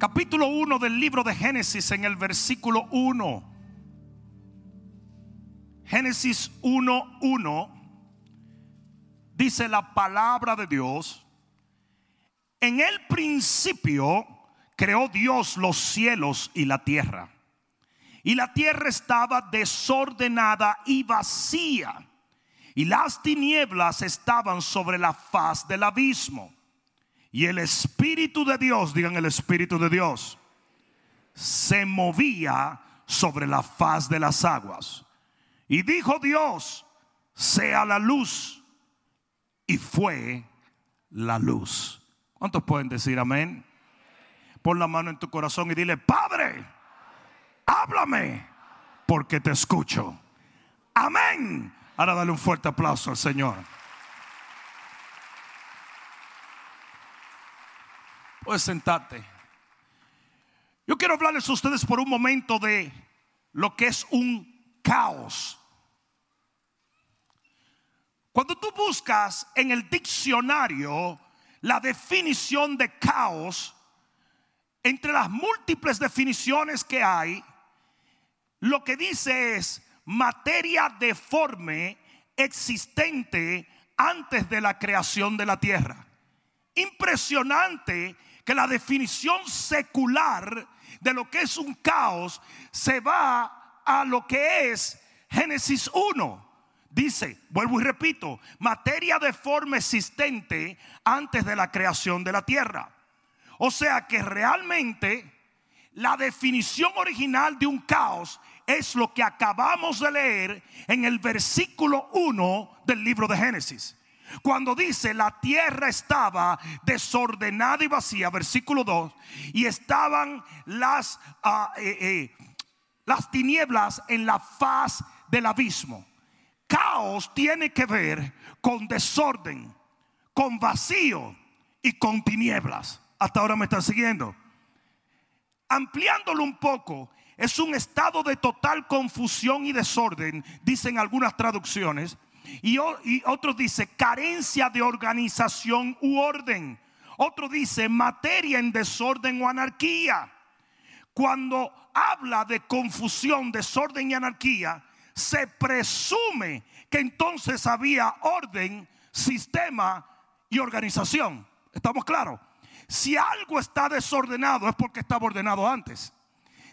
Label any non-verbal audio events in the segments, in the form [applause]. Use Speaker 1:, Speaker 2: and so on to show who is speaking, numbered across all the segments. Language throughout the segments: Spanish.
Speaker 1: Capítulo 1 del libro de Génesis en el versículo 1. Génesis 1.1 dice la palabra de Dios. En el principio creó Dios los cielos y la tierra. Y la tierra estaba desordenada y vacía. Y las tinieblas estaban sobre la faz del abismo. Y el Espíritu de Dios, digan el Espíritu de Dios, se movía sobre la faz de las aguas. Y dijo Dios, sea la luz. Y fue la luz. ¿Cuántos pueden decir amén? Pon la mano en tu corazón y dile, Padre, háblame, porque te escucho. Amén. Ahora dale un fuerte aplauso al Señor. Puedes sentarte. Yo quiero hablarles a ustedes por un momento de lo que es un caos. Cuando tú buscas en el diccionario la definición de caos, entre las múltiples definiciones que hay, lo que dice es materia deforme existente antes de la creación de la tierra. Impresionante que la definición secular de lo que es un caos se va a lo que es Génesis 1. Dice, vuelvo y repito, materia deforme existente antes de la creación de la tierra. O sea que realmente la definición original de un caos es lo que acabamos de leer en el versículo 1 del libro de Génesis. Cuando dice la tierra estaba desordenada y vacía, versículo 2, y estaban las, ah, eh, eh, las tinieblas en la faz del abismo. Caos tiene que ver con desorden, con vacío y con tinieblas. Hasta ahora me están siguiendo. Ampliándolo un poco, es un estado de total confusión y desorden, dicen algunas traducciones y, otro dice carencia de organización u orden. Otro dice materia en desorden o anarquía. Cuando habla de confusión, desorden y anarquía, se presume que entonces había orden, sistema y organización. ¿Estamos claros? Si algo está desordenado es porque estaba ordenado antes.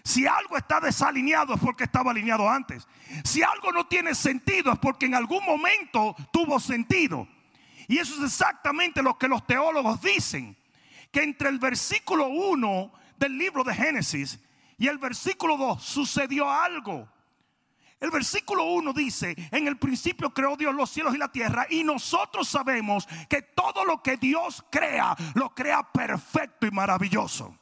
Speaker 1: Si algo está desalineado es porque estaba alineado antes. Si algo no tiene sentido es porque en algún momento tuvo sentido. Y eso es exactamente lo que los teólogos dicen. Que entre el versículo 1 del libro de Génesis y el versículo 2 sucedió algo. El versículo 1 dice, en el principio creó Dios los cielos y la tierra y nosotros sabemos que todo lo que Dios crea, lo crea perfecto y maravilloso.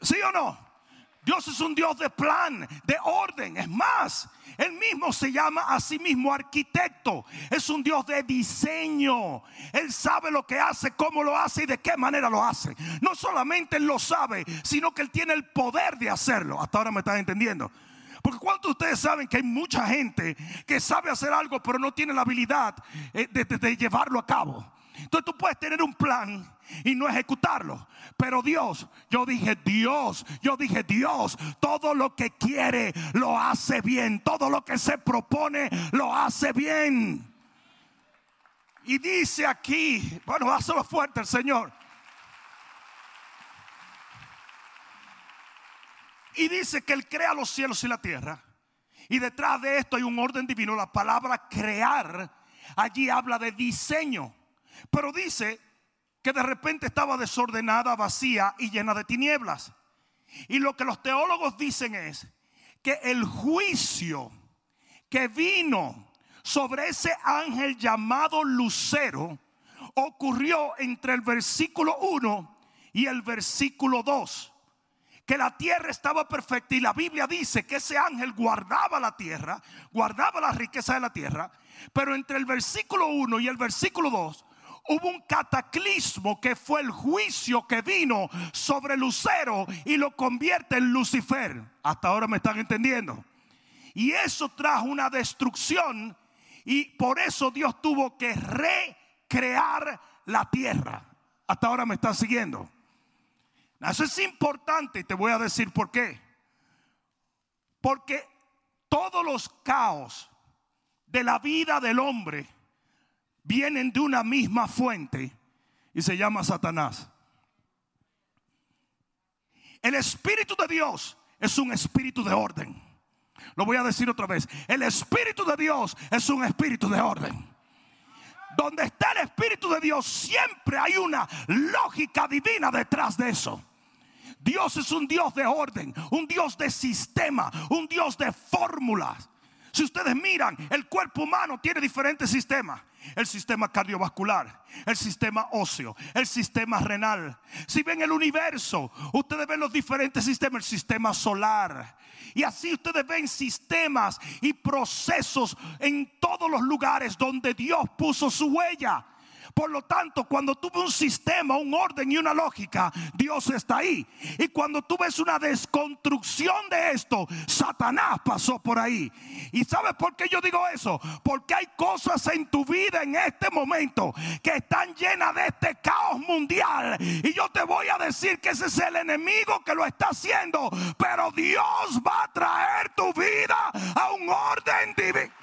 Speaker 1: ¿Sí o no? Dios es un Dios de plan, de orden. Es más, Él mismo se llama a sí mismo arquitecto. Es un Dios de diseño. Él sabe lo que hace, cómo lo hace y de qué manera lo hace. No solamente Él lo sabe, sino que Él tiene el poder de hacerlo. Hasta ahora me están entendiendo. Porque cuántos de ustedes saben que hay mucha gente que sabe hacer algo, pero no tiene la habilidad eh, de llevarlo a cabo. Entonces tú puedes tener un plan y no ejecutarlo. Pero Dios, yo dije Dios, yo dije Dios, todo lo que quiere lo hace bien, todo lo que se propone lo hace bien. Y dice aquí, bueno, hazlo fuerte el Señor. Y dice que Él crea los cielos y la tierra. Y detrás de esto hay un orden divino. La palabra crear allí habla de diseño. Pero dice que de repente estaba desordenada, vacía y llena de tinieblas. Y lo que los teólogos dicen es que el juicio que vino sobre ese ángel llamado Lucero ocurrió entre el versículo 1 y el versículo 2. que la tierra estaba perfecta y la Biblia dice que ese ángel guardaba la tierra, guardaba la riqueza de la tierra, pero entre el versículo 1 y el versículo 2 hubo un cataclismo que fue el juicio que vino sobre Lucero y lo convierte en Lucifer. Hasta ahora me están entendiendo. Y eso trajo una destrucción y por eso Dios tuvo que recrear la tierra. Hasta ahora me están siguiendo. Eso es importante y te voy a decir por qué. Porque todos los caos de la vida del hombre vienen de una misma fuente y se llama Satanás. El Espíritu de Dios es un espíritu de orden. Lo voy a decir otra vez. El Espíritu de Dios es un espíritu de orden. Donde está el Espíritu de Dios siempre hay una lógica divina detrás de eso. Dios es un Dios de orden, un Dios de sistema, un Dios de fórmulas. Si ustedes miran, el cuerpo humano tiene diferentes sistemas. El sistema cardiovascular, el sistema óseo, el sistema renal. Si ven el universo, ustedes ven los diferentes sistemas, el sistema solar. Y así ustedes ven sistemas y procesos en todos los lugares donde Dios puso su huella. Por lo tanto, cuando tú ves un sistema, un orden y una lógica, Dios está ahí. Y cuando tú ves una desconstrucción de esto, Satanás pasó por ahí. ¿Y sabes por qué yo digo eso? Porque hay cosas en tu vida en este momento que están llenas de este caos mundial. Y yo te voy a decir que ese es el enemigo que lo está haciendo. Pero Dios va a traer tu vida a un orden divino.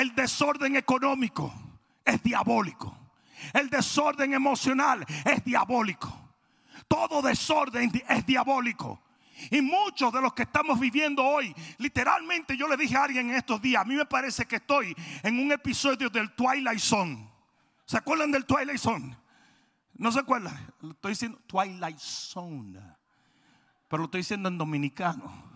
Speaker 1: El desorden económico es diabólico. El desorden emocional es diabólico. Todo desorden es diabólico. Y muchos de los que estamos viviendo hoy, literalmente yo le dije a alguien en estos días, a mí me parece que estoy en un episodio del Twilight Zone. ¿Se acuerdan del Twilight Zone? ¿No se acuerdan? Lo estoy diciendo Twilight Zone. Pero lo estoy diciendo en dominicano.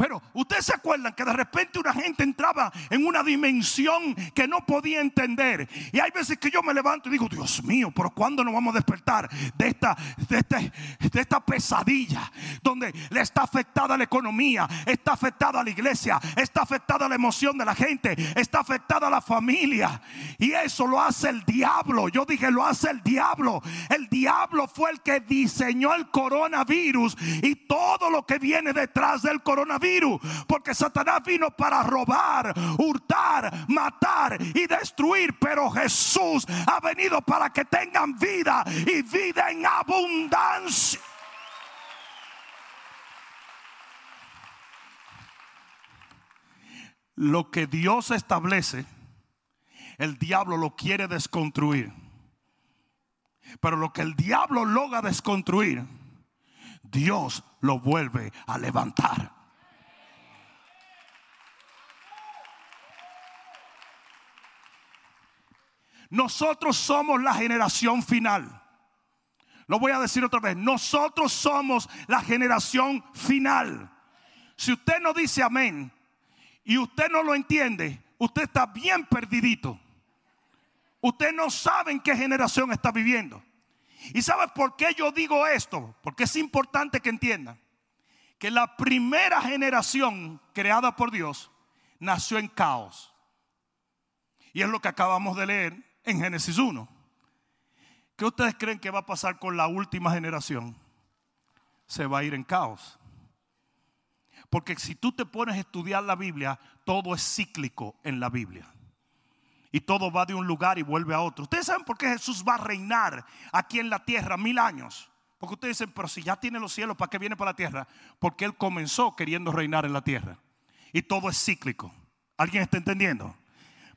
Speaker 1: Pero ustedes se acuerdan que de repente una gente entraba en una dimensión que no podía entender. Y hay veces que yo me levanto y digo, Dios mío, pero ¿cuándo nos vamos a despertar de esta, de, este, de esta pesadilla? Donde le está afectada la economía, está afectada la iglesia, está afectada la emoción de la gente, está afectada la familia. Y eso lo hace el diablo. Yo dije, lo hace el diablo. El diablo fue el que diseñó el coronavirus y todo lo que viene detrás del coronavirus porque Satanás vino para robar, hurtar, matar y destruir. Pero Jesús ha venido para que tengan vida y vida en abundancia. Lo que Dios establece, el diablo lo quiere desconstruir. Pero lo que el diablo logra desconstruir, Dios lo vuelve a levantar. Nosotros somos la generación final. Lo voy a decir otra vez. Nosotros somos la generación final. Si usted no dice amén y usted no lo entiende, usted está bien perdidito. Usted no sabe en qué generación está viviendo. ¿Y sabe por qué yo digo esto? Porque es importante que entiendan que la primera generación creada por Dios nació en caos. Y es lo que acabamos de leer en Génesis 1. ¿Qué ustedes creen que va a pasar con la última generación? Se va a ir en caos. Porque si tú te pones a estudiar la Biblia, todo es cíclico en la Biblia. Y todo va de un lugar y vuelve a otro. Ustedes saben por qué Jesús va a reinar aquí en la tierra mil años. Porque ustedes dicen, pero si ya tiene los cielos, ¿para qué viene para la tierra? Porque Él comenzó queriendo reinar en la tierra. Y todo es cíclico. ¿Alguien está entendiendo?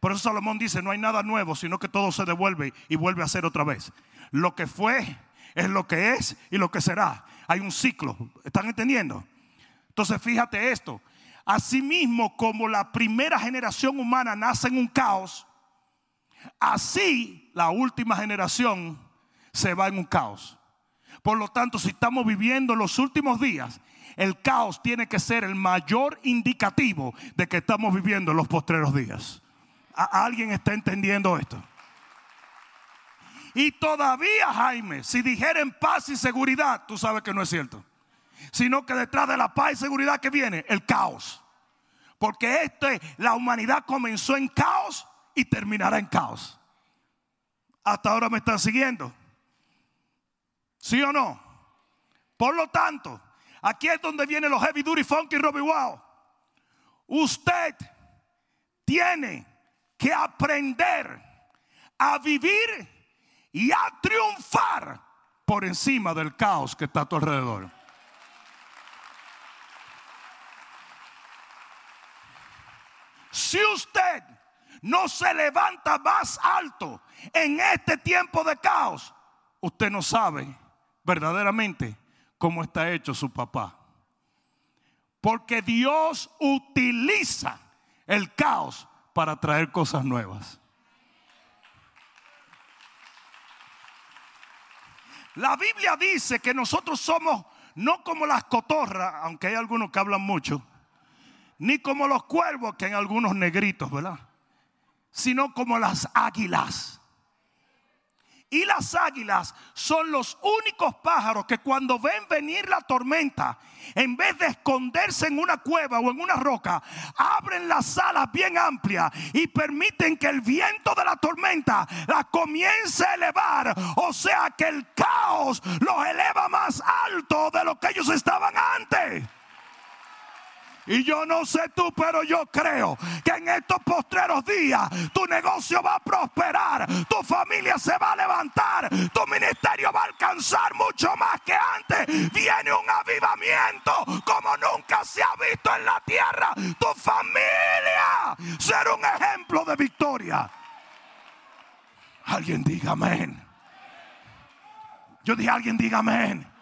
Speaker 1: Por eso Salomón dice, no hay nada nuevo, sino que todo se devuelve y vuelve a ser otra vez. Lo que fue es lo que es y lo que será. Hay un ciclo. ¿Están entendiendo? Entonces fíjate esto. Asimismo como la primera generación humana nace en un caos, así la última generación se va en un caos. Por lo tanto, si estamos viviendo los últimos días, el caos tiene que ser el mayor indicativo de que estamos viviendo los postreros días alguien está entendiendo esto? Y todavía, Jaime, si dijeren paz y seguridad, tú sabes que no es cierto. Sino que detrás de la paz y seguridad que viene, el caos. Porque este, la humanidad comenzó en caos y terminará en caos. Hasta ahora me están siguiendo. ¿Sí o no? Por lo tanto, aquí es donde vienen los heavy duty funky Robbie Wow. Usted tiene que aprender a vivir y a triunfar por encima del caos que está a tu alrededor. Si usted no se levanta más alto en este tiempo de caos, usted no sabe verdaderamente cómo está hecho su papá. Porque Dios utiliza el caos para traer cosas nuevas. La Biblia dice que nosotros somos no como las cotorras, aunque hay algunos que hablan mucho, ni como los cuervos, que hay algunos negritos, ¿verdad? Sino como las águilas. Y las águilas son los únicos pájaros que cuando ven venir la tormenta, en vez de esconderse en una cueva o en una roca, abren las alas bien amplias y permiten que el viento de la tormenta la comience a elevar. O sea que el caos los eleva más alto de lo que ellos estaban antes. Y yo no sé tú, pero yo creo que en estos postreros días tu negocio va a prosperar, tu familia se va a levantar, tu ministerio va a alcanzar mucho más que antes. Viene un avivamiento como nunca se ha visto en la tierra. Tu familia será un ejemplo de victoria. Alguien diga amén. Yo dije, alguien diga amén.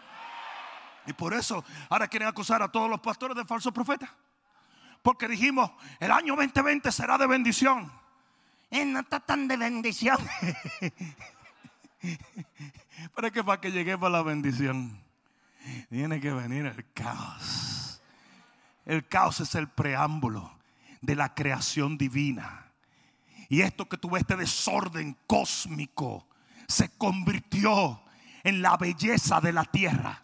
Speaker 1: Y por eso ahora quieren acusar a todos los pastores de falsos profetas. Porque dijimos, el año 2020 será de bendición. Y no está tan de bendición. [laughs] Pero es que para que lleguemos a la bendición, tiene que venir el caos. El caos es el preámbulo de la creación divina. Y esto que tuve este desorden cósmico, se convirtió en la belleza de la tierra.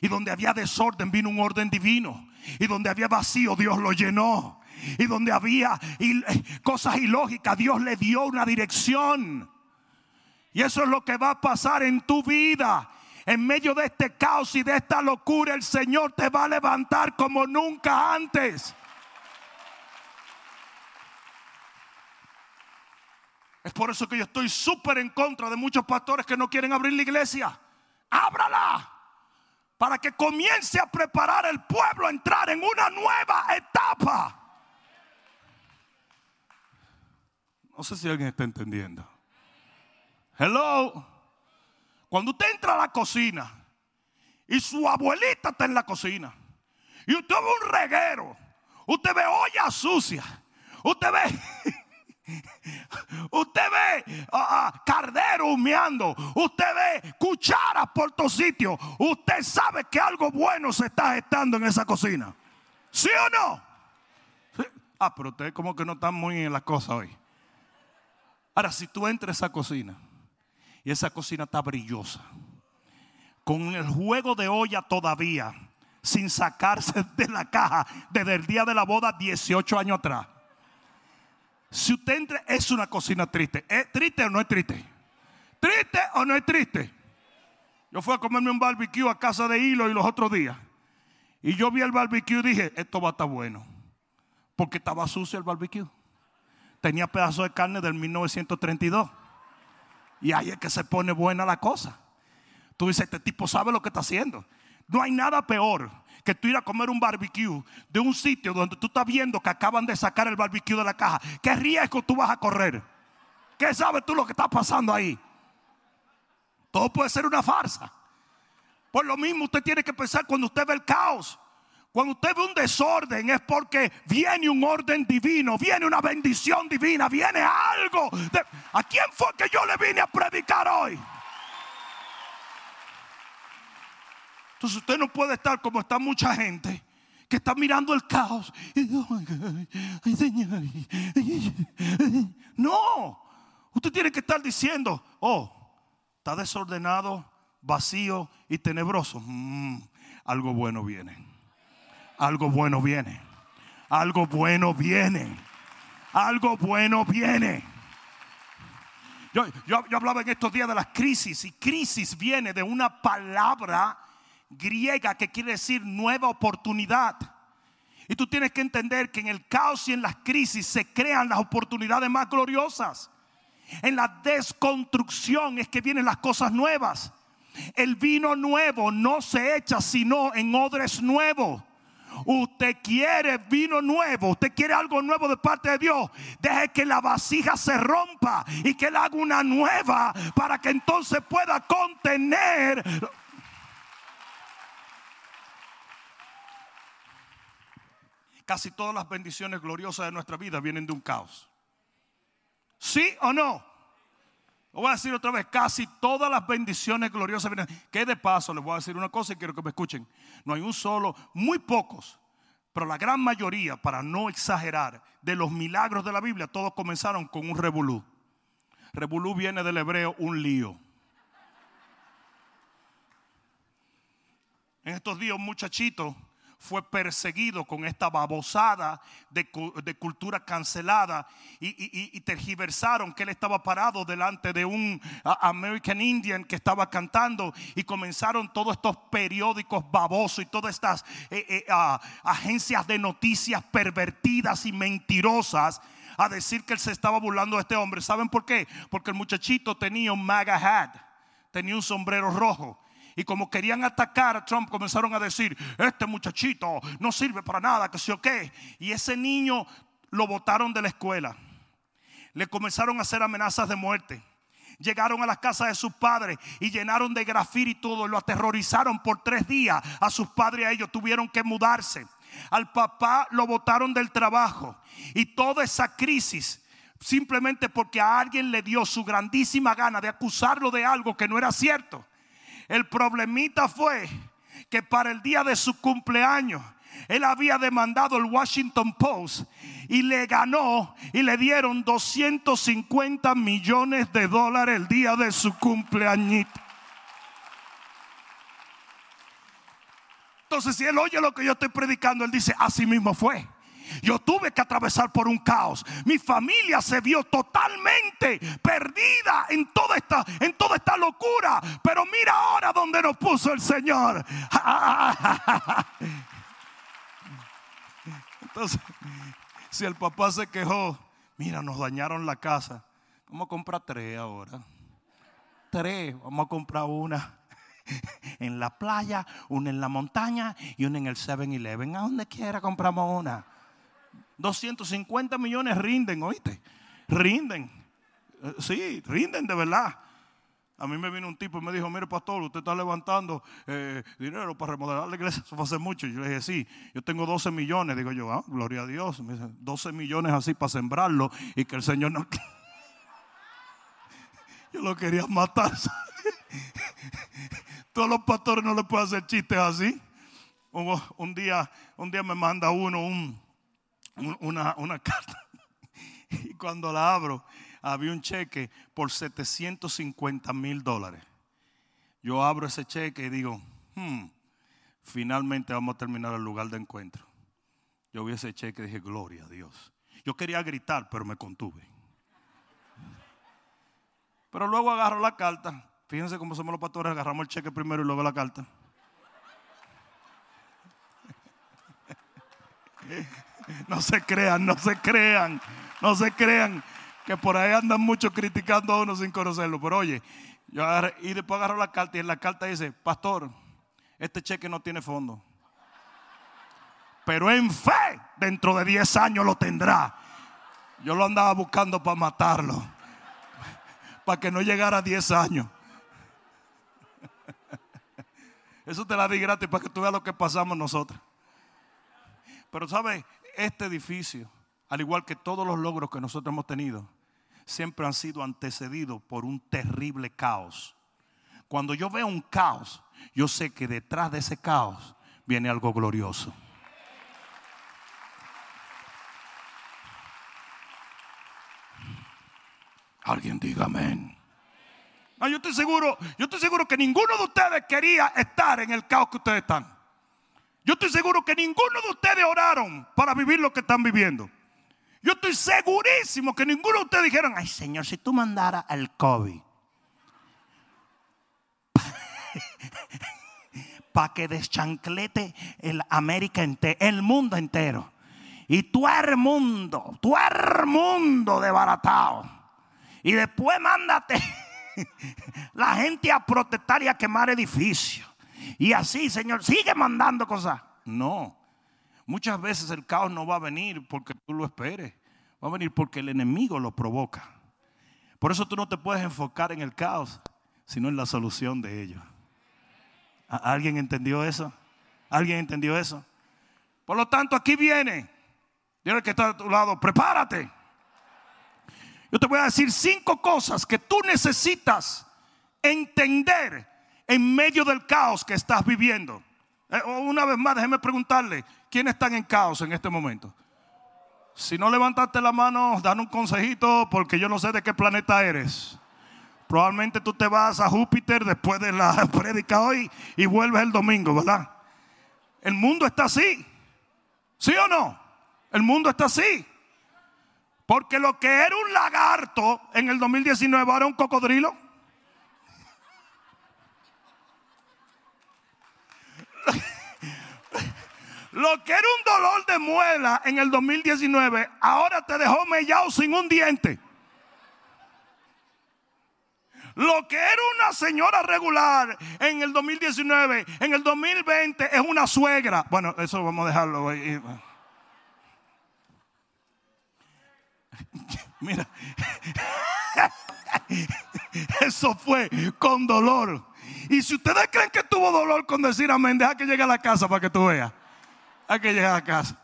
Speaker 1: Y donde había desorden vino un orden divino. Y donde había vacío Dios lo llenó. Y donde había cosas ilógicas Dios le dio una dirección. Y eso es lo que va a pasar en tu vida. En medio de este caos y de esta locura el Señor te va a levantar como nunca antes. Es por eso que yo estoy súper en contra de muchos pastores que no quieren abrir la iglesia. Ábrala para que comience a preparar el pueblo a entrar en una nueva etapa. No sé si alguien está entendiendo. Hello. Cuando usted entra a la cocina y su abuelita está en la cocina y usted ve un reguero, usted ve olla sucia, usted ve [laughs] Usted ve uh, cardero humeando. Usted ve cucharas por todos sitios. Usted sabe que algo bueno se está gestando en esa cocina. ¿Sí o no? Ah, pero usted como que no está muy en la cosa hoy. Ahora, si tú entras a esa cocina y esa cocina está brillosa, con el juego de olla todavía, sin sacarse [laughs] de la caja desde el día de la boda 18 años atrás si usted entra, es una cocina triste. ¿Es triste o no es triste? ¿Triste o no es triste? Yo fui a comerme un barbecue a casa de Hilo y los otros días. Y yo vi el barbecue y dije, esto va a estar bueno. Porque estaba sucio el barbecue. Tenía pedazos de carne del 1932. Y ahí es que se pone buena la cosa. Tú dices, este tipo sabe lo que está haciendo. No hay nada peor que tú ir a comer un barbecue de un sitio donde tú estás viendo que acaban de sacar el barbecue de la caja. ¿Qué riesgo tú vas a correr? ¿Qué sabes tú lo que está pasando ahí? Todo puede ser una farsa. Por lo mismo usted tiene que pensar cuando usted ve el caos. Cuando usted ve un desorden es porque viene un orden divino, viene una bendición divina, viene algo. ¿A quién fue que yo le vine a predicar hoy? Entonces usted no puede estar como está mucha gente que está mirando el caos. No, usted tiene que estar diciendo, oh, está desordenado, vacío y tenebroso. Mm, algo bueno viene. Algo bueno viene. Algo bueno viene. Algo bueno viene. Yo, yo, yo, hablaba en estos días de las crisis y crisis viene de una palabra griega que quiere decir nueva oportunidad. Y tú tienes que entender que en el caos y en las crisis se crean las oportunidades más gloriosas. En la desconstrucción es que vienen las cosas nuevas. El vino nuevo no se echa sino en odres nuevos. Usted quiere vino nuevo, usted quiere algo nuevo de parte de Dios. Deje que la vasija se rompa y que él haga una nueva para que entonces pueda contener. Casi todas las bendiciones gloriosas de nuestra vida vienen de un caos. ¿Sí o no? Lo voy a decir otra vez, casi todas las bendiciones gloriosas vienen. Que de paso les voy a decir una cosa y quiero que me escuchen. No hay un solo, muy pocos, pero la gran mayoría, para no exagerar, de los milagros de la Biblia, todos comenzaron con un revolú. Revolú viene del hebreo un lío. En estos días un muchachito fue perseguido con esta babosada de, cultura cancelada y, tergiversaron que él estaba parado delante de un American Indian que estaba cantando y comenzaron todos estos periódicos babosos y todas estas eh, eh, agencias de noticias pervertidas y mentirosas a decir que él se estaba burlando de este hombre. ¿Saben por qué? Porque el muchachito tenía un MAGA hat, tenía un sombrero rojo. Y como querían atacar a Trump, comenzaron a decir, este muchachito no sirve para nada, que sé o qué. Y ese niño lo botaron de la escuela. Le comenzaron a hacer amenazas de muerte. Llegaron a las casas de sus padres y llenaron de grafir y todo. Lo aterrorizaron por tres días. A sus padres y a ellos tuvieron que mudarse. Al papá lo botaron del trabajo. Y toda esa crisis simplemente porque a alguien le dio su grandísima gana de acusarlo de algo que no era cierto. El problemita fue que para el día de su cumpleaños él había demandado el Washington Post y le ganó y le dieron 250 millones de dólares el día de su cumpleaños. Entonces, si él oye lo que yo estoy predicando, él dice, así mismo fue. Yo tuve que atravesar por un caos. Mi familia se vio totalmente perdida en toda esta, en toda esta locura. Pero mira ahora donde nos puso el Señor. [laughs] Entonces, si el papá se quejó, mira, nos dañaron la casa. Vamos a comprar tres ahora. Tres, vamos a comprar una [laughs] en la playa, una en la montaña y una en el 7-Eleven. A donde quiera compramos una. 250 millones rinden, oíste. Rinden. Eh, sí, rinden de verdad. A mí me vino un tipo y me dijo, mire pastor, usted está levantando eh, dinero para remodelar la iglesia. Eso fue hace mucho. Y yo le dije, sí, yo tengo 12 millones. Digo yo, ah, gloria a Dios. Me dice, 12 millones así para sembrarlo y que el Señor no... [laughs] yo lo quería matar. [laughs] Todos los pastores no le pueden hacer chistes así. Un, día, un día me manda uno un una, una [laughs] carta. Y cuando la abro, había un cheque por 750 mil dólares. Yo abro ese cheque y digo, hmm, finalmente vamos a terminar el lugar de encuentro. Yo vi ese cheque y dije, gloria a Dios. Yo quería gritar, pero me contuve. Pero luego agarro la carta. Fíjense cómo somos los pastores, agarramos el cheque primero y luego la carta. No se crean, no se crean, no se crean que por ahí andan muchos criticando a uno sin conocerlo. Pero oye, yo y después agarro la carta y en la carta dice, pastor, este cheque no tiene fondo. Pero en fe, dentro de 10 años lo tendrá. Yo lo andaba buscando para matarlo. [laughs] Para que no llegara a 10 años. [laughs] Eso te la di gratis para que tú veas lo que pasamos nosotros. Pero sabes, este edificio, al igual que todos los logros que nosotros hemos tenido, siempre han sido antecedidos por un terrible caos. Cuando yo veo un caos, yo sé que detrás de ese caos viene algo glorioso. Alguien diga amén. No, yo estoy seguro, yo estoy seguro que ninguno de ustedes quería estar en el caos que ustedes están. Yo estoy seguro que ninguno de ustedes oraron para vivir lo que están viviendo. Yo estoy segurísimo que ninguno de ustedes dijeron, ay Señor, si tú mandaras al COVID [laughs] para que deschanclete el América entero, el mundo entero. Y tu mundo, tu mundo desbaratado. Y después mándate [laughs] la gente a protestar y a quemar edificios. Y así, Señor, sigue mandando cosas. No. Muchas veces el caos no va a venir porque tú lo esperes. Va a venir porque el enemigo lo provoca. Por eso tú no te puedes enfocar en el caos, sino en la solución de ello. ¿Alguien entendió eso? ¿Alguien entendió eso? Por lo tanto, aquí viene. Dile que está a tu lado, prepárate. Yo te voy a decir cinco cosas que tú necesitas entender en medio del caos que estás viviendo. Eh, una vez más, déjeme preguntarle, ¿quiénes están en caos en este momento? Si no levantaste la mano, dan un consejito porque yo no sé de qué planeta eres. Probablemente tú te vas a Júpiter después de la [laughs] prédica hoy y vuelves el domingo, ¿verdad? El mundo está así. ¿Sí o no? El mundo está así. Porque lo que era un lagarto en el 2019 ahora un cocodrilo. Lo que era un dolor de muela en el 2019 ahora te dejó mellado sin un diente. Lo que era una señora regular en el 2019, en el 2020 es una suegra. Bueno, eso vamos a dejarlo. Ahí. [laughs] Mira, [laughs] eso fue con dolor. Y si ustedes creen que tuvo dolor con decir amén, deja que llegue a la casa para que tú veas. Hay que llegar a casa.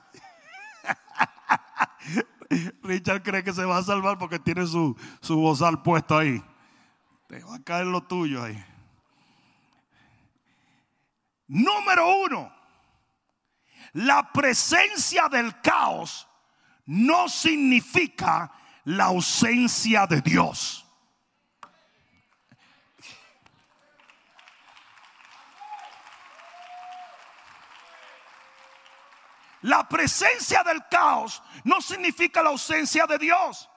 Speaker 1: [laughs] Richard cree que se va a salvar porque tiene su, su bozal puesto ahí. Te va a caer lo tuyo ahí. Número uno, la presencia del caos no significa la ausencia de Dios. La presencia del caos no significa la ausencia de Dios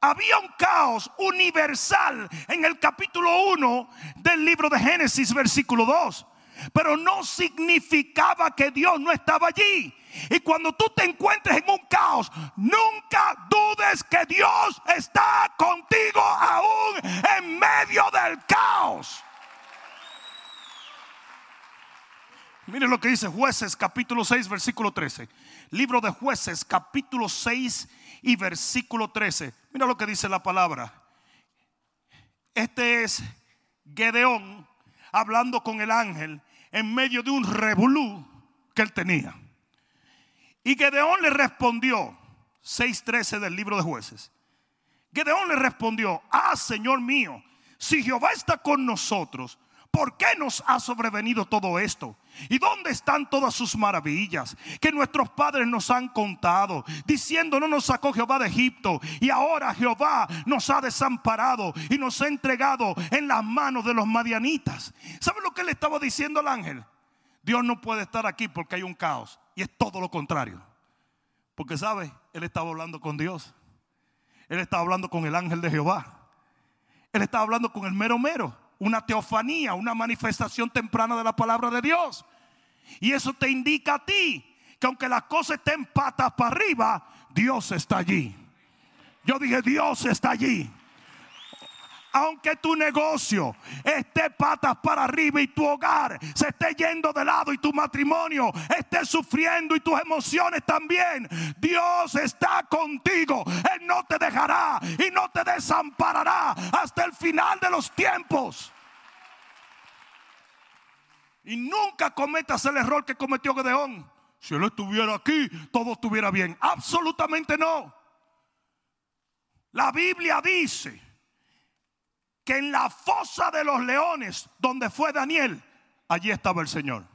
Speaker 1: había un caos universal en el capítulo 1 del libro de Génesis, versículo 2. Pero no significaba que Dios no estaba allí. Y cuando tú te encuentres en un caos, nunca dudes que Dios está contigo aún en medio del caos. Miren lo que dice jueces capítulo 6 versículo 13. Libro de jueces capítulo 6 y versículo 13. Mira lo que dice la palabra. Este es Gedeón hablando con el ángel en medio de un revolú que él tenía. Y Gedeón le respondió, 6.13 del libro de jueces. Gedeón le respondió, ah, Señor mío, si Jehová está con nosotros, ¿por qué nos ha sobrevenido todo esto? ¿Y dónde están todas sus maravillas que nuestros padres nos han contado? Diciendo, no nos sacó Jehová de Egipto y ahora Jehová nos ha desamparado y nos ha entregado en las manos de los madianitas. ¿Sabe lo que le estaba diciendo al ángel? Dios no puede estar aquí porque hay un caos. Y es todo lo contrario. Porque, ¿sabe? Él estaba hablando con Dios. Él estaba hablando con el ángel de Jehová. Él estaba hablando con el mero mero una teofanía, una manifestación temprana de la palabra de Dios. Y eso te indica a ti que aunque las cosas estén patas para arriba, Dios está allí. Yo dije, Dios está allí. Aunque tu negocio esté patas para arriba y tu hogar se esté yendo de lado y tu matrimonio esté sufriendo y tus emociones también, Dios está contigo. Él no te dejará y no te desamparará hasta el final de los tiempos. Y nunca cometas el error que cometió Gedeón. Si él estuviera aquí, todo estuviera bien. Absolutamente no. La Biblia dice que en la fosa de los leones, donde fue Daniel, allí estaba el Señor.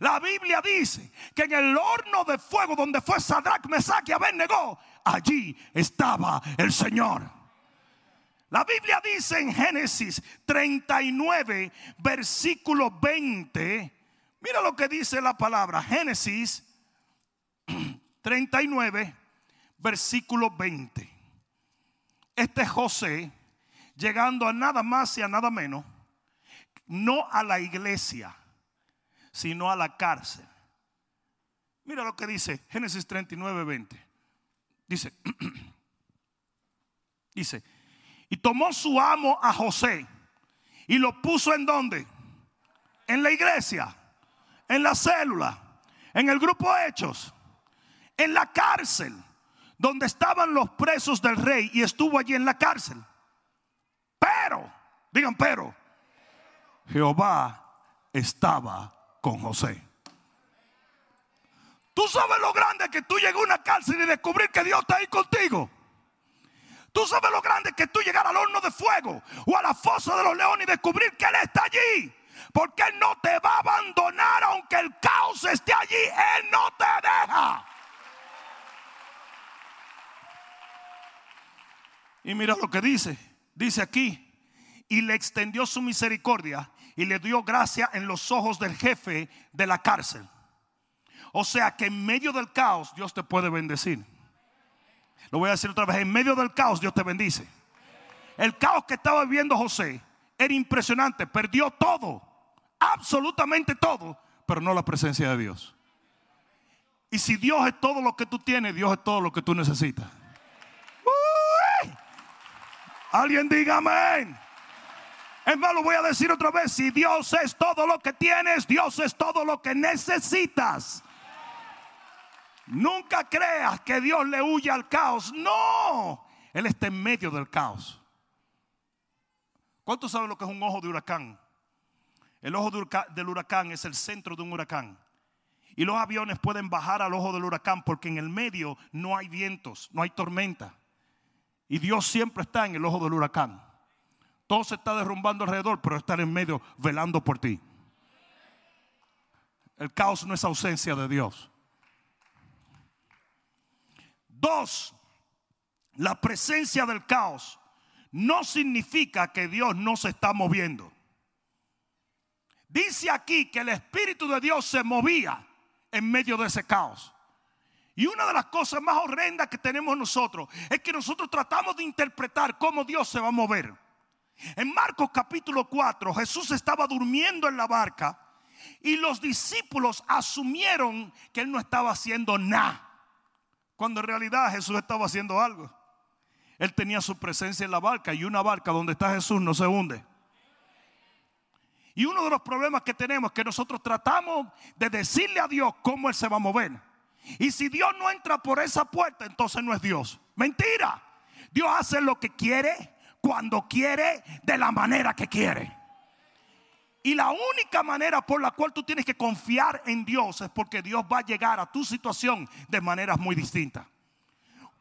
Speaker 1: La Biblia dice que en el horno de fuego donde fue Sadrach, Mesach y Abednego, allí estaba el Señor. La Biblia dice en Génesis 39, versículo 20. Mira lo que dice la palabra. Génesis 39, versículo 20. Este José, llegando a nada más y a nada menos, no a la iglesia, sino a la cárcel. Mira lo que dice Génesis 39, 20. Dice, [clears throat] dice, y tomó su amo a José y lo puso en donde? En la iglesia, en la célula, en el grupo Hechos, en la cárcel, donde estaban los presos del rey y estuvo allí en la cárcel. Pero, digan pero, Jehová estaba con José. Tú sabes lo grande que tú llegas a una cárcel y descubrir que Dios está ahí contigo. Tú sabes lo grande que tú llegar al horno de fuego o a la fosa de los leones y descubrir que Él está allí. Porque Él no te va a abandonar aunque el caos esté allí. Él no te deja. Y mira lo que dice. Dice aquí. Y le extendió su misericordia y le dio gracia en los ojos del jefe de la cárcel. O sea que en medio del caos Dios te puede bendecir. Lo voy a decir otra vez, en medio del caos Dios te bendice. El caos que estaba viviendo José era impresionante, perdió todo, absolutamente todo, pero no la presencia de Dios. Y si Dios es todo lo que tú tienes, Dios es todo lo que tú necesitas. Alguien diga amén. Es lo voy a decir otra vez. Si Dios es todo lo que tienes, Dios es todo lo que necesitas. Nunca creas que Dios le huye al caos. No, Él está en medio del caos. ¿Cuántos saben lo que es un ojo de huracán? El ojo del huracán es el centro de un huracán. Y los aviones pueden bajar al ojo del huracán porque en el medio no hay vientos, no hay tormenta. Y Dios siempre está en el ojo del huracán. Todo se está derrumbando alrededor, pero está en medio velando por ti. El caos no es ausencia de Dios. Dos, la presencia del caos no significa que Dios no se está moviendo. Dice aquí que el Espíritu de Dios se movía en medio de ese caos. Y una de las cosas más horrendas que tenemos nosotros es que nosotros tratamos de interpretar cómo Dios se va a mover. En Marcos capítulo 4 Jesús estaba durmiendo en la barca y los discípulos asumieron que él no estaba haciendo nada. Cuando en realidad Jesús estaba haciendo algo. Él tenía su presencia en la barca y una barca donde está Jesús no se hunde. Y uno de los problemas que tenemos es que nosotros tratamos de decirle a Dios cómo Él se va a mover. Y si Dios no entra por esa puerta, entonces no es Dios. Mentira. Dios hace lo que quiere, cuando quiere, de la manera que quiere. Y la única manera por la cual tú tienes que confiar en Dios es porque Dios va a llegar a tu situación de maneras muy distintas.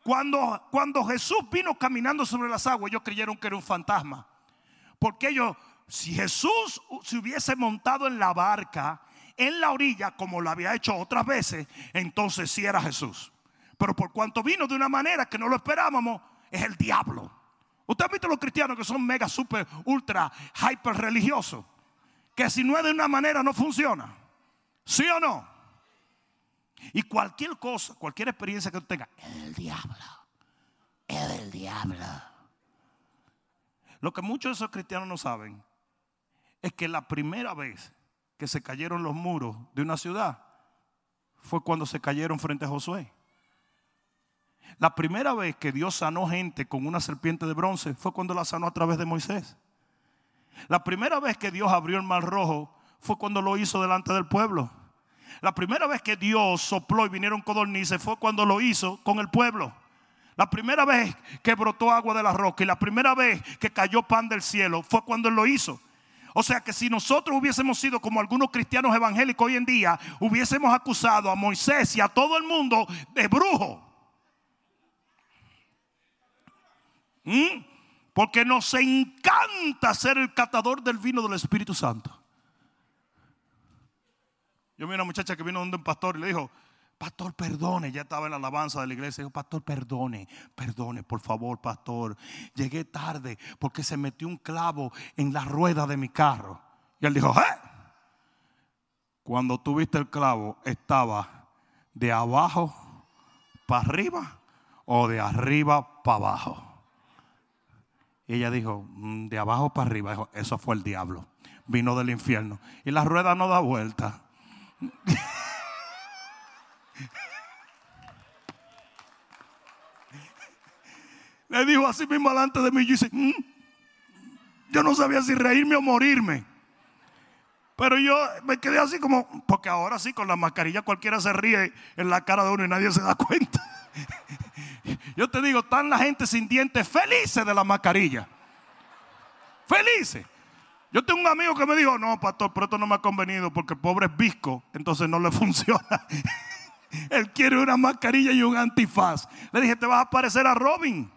Speaker 1: Cuando, cuando Jesús vino caminando sobre las aguas, ellos creyeron que era un fantasma. Porque ellos, si Jesús se hubiese montado en la barca, en la orilla, como lo había hecho otras veces, entonces sí era Jesús. Pero por cuanto vino de una manera que no lo esperábamos, es el diablo. Usted ha visto los cristianos que son mega, super, ultra, hyper religiosos que si no es de una manera no funciona. ¿Sí o no? Y cualquier cosa, cualquier experiencia que tú tengas, diablo. El diablo. Lo que muchos de esos cristianos no saben es que la primera vez que se cayeron los muros de una ciudad fue cuando se cayeron frente a Josué. La primera vez que Dios sanó gente con una serpiente de bronce fue cuando la sanó a través de Moisés. La primera vez que Dios abrió el mar rojo fue cuando lo hizo delante del pueblo. La primera vez que Dios sopló y vinieron codornices fue cuando lo hizo con el pueblo. La primera vez que brotó agua de la roca y la primera vez que cayó pan del cielo fue cuando Él lo hizo. O sea que si nosotros hubiésemos sido como algunos cristianos evangélicos hoy en día, hubiésemos acusado a Moisés y a todo el mundo de brujo. ¿Mm? Porque nos encanta ser el catador del vino del Espíritu Santo. Yo vi una muchacha que vino donde un pastor y le dijo, pastor, perdone. Ya estaba en la alabanza de la iglesia. Dijo, pastor, perdone, perdone, por favor, pastor. Llegué tarde porque se metió un clavo en la rueda de mi carro. Y él dijo, ¿eh? Cuando tuviste el clavo, estaba de abajo para arriba o de arriba para abajo. Y ella dijo, mm, de abajo para arriba. Eso fue el diablo. Vino del infierno. Y la rueda no da vuelta. [laughs] Le dijo así mismo delante de mí. Yo, dice, mm". yo no sabía si reírme o morirme. Pero yo me quedé así como, porque ahora sí, con la mascarilla cualquiera se ríe en la cara de uno y nadie se da cuenta. [laughs] Yo te digo, están la gente sin dientes felices de la mascarilla. Felices. Yo tengo un amigo que me dijo, no, pastor, pero esto no me ha convenido porque el pobre es visco, entonces no le [laughs] funciona. Él quiere una mascarilla y un antifaz. Le dije, te vas a parecer a Robin.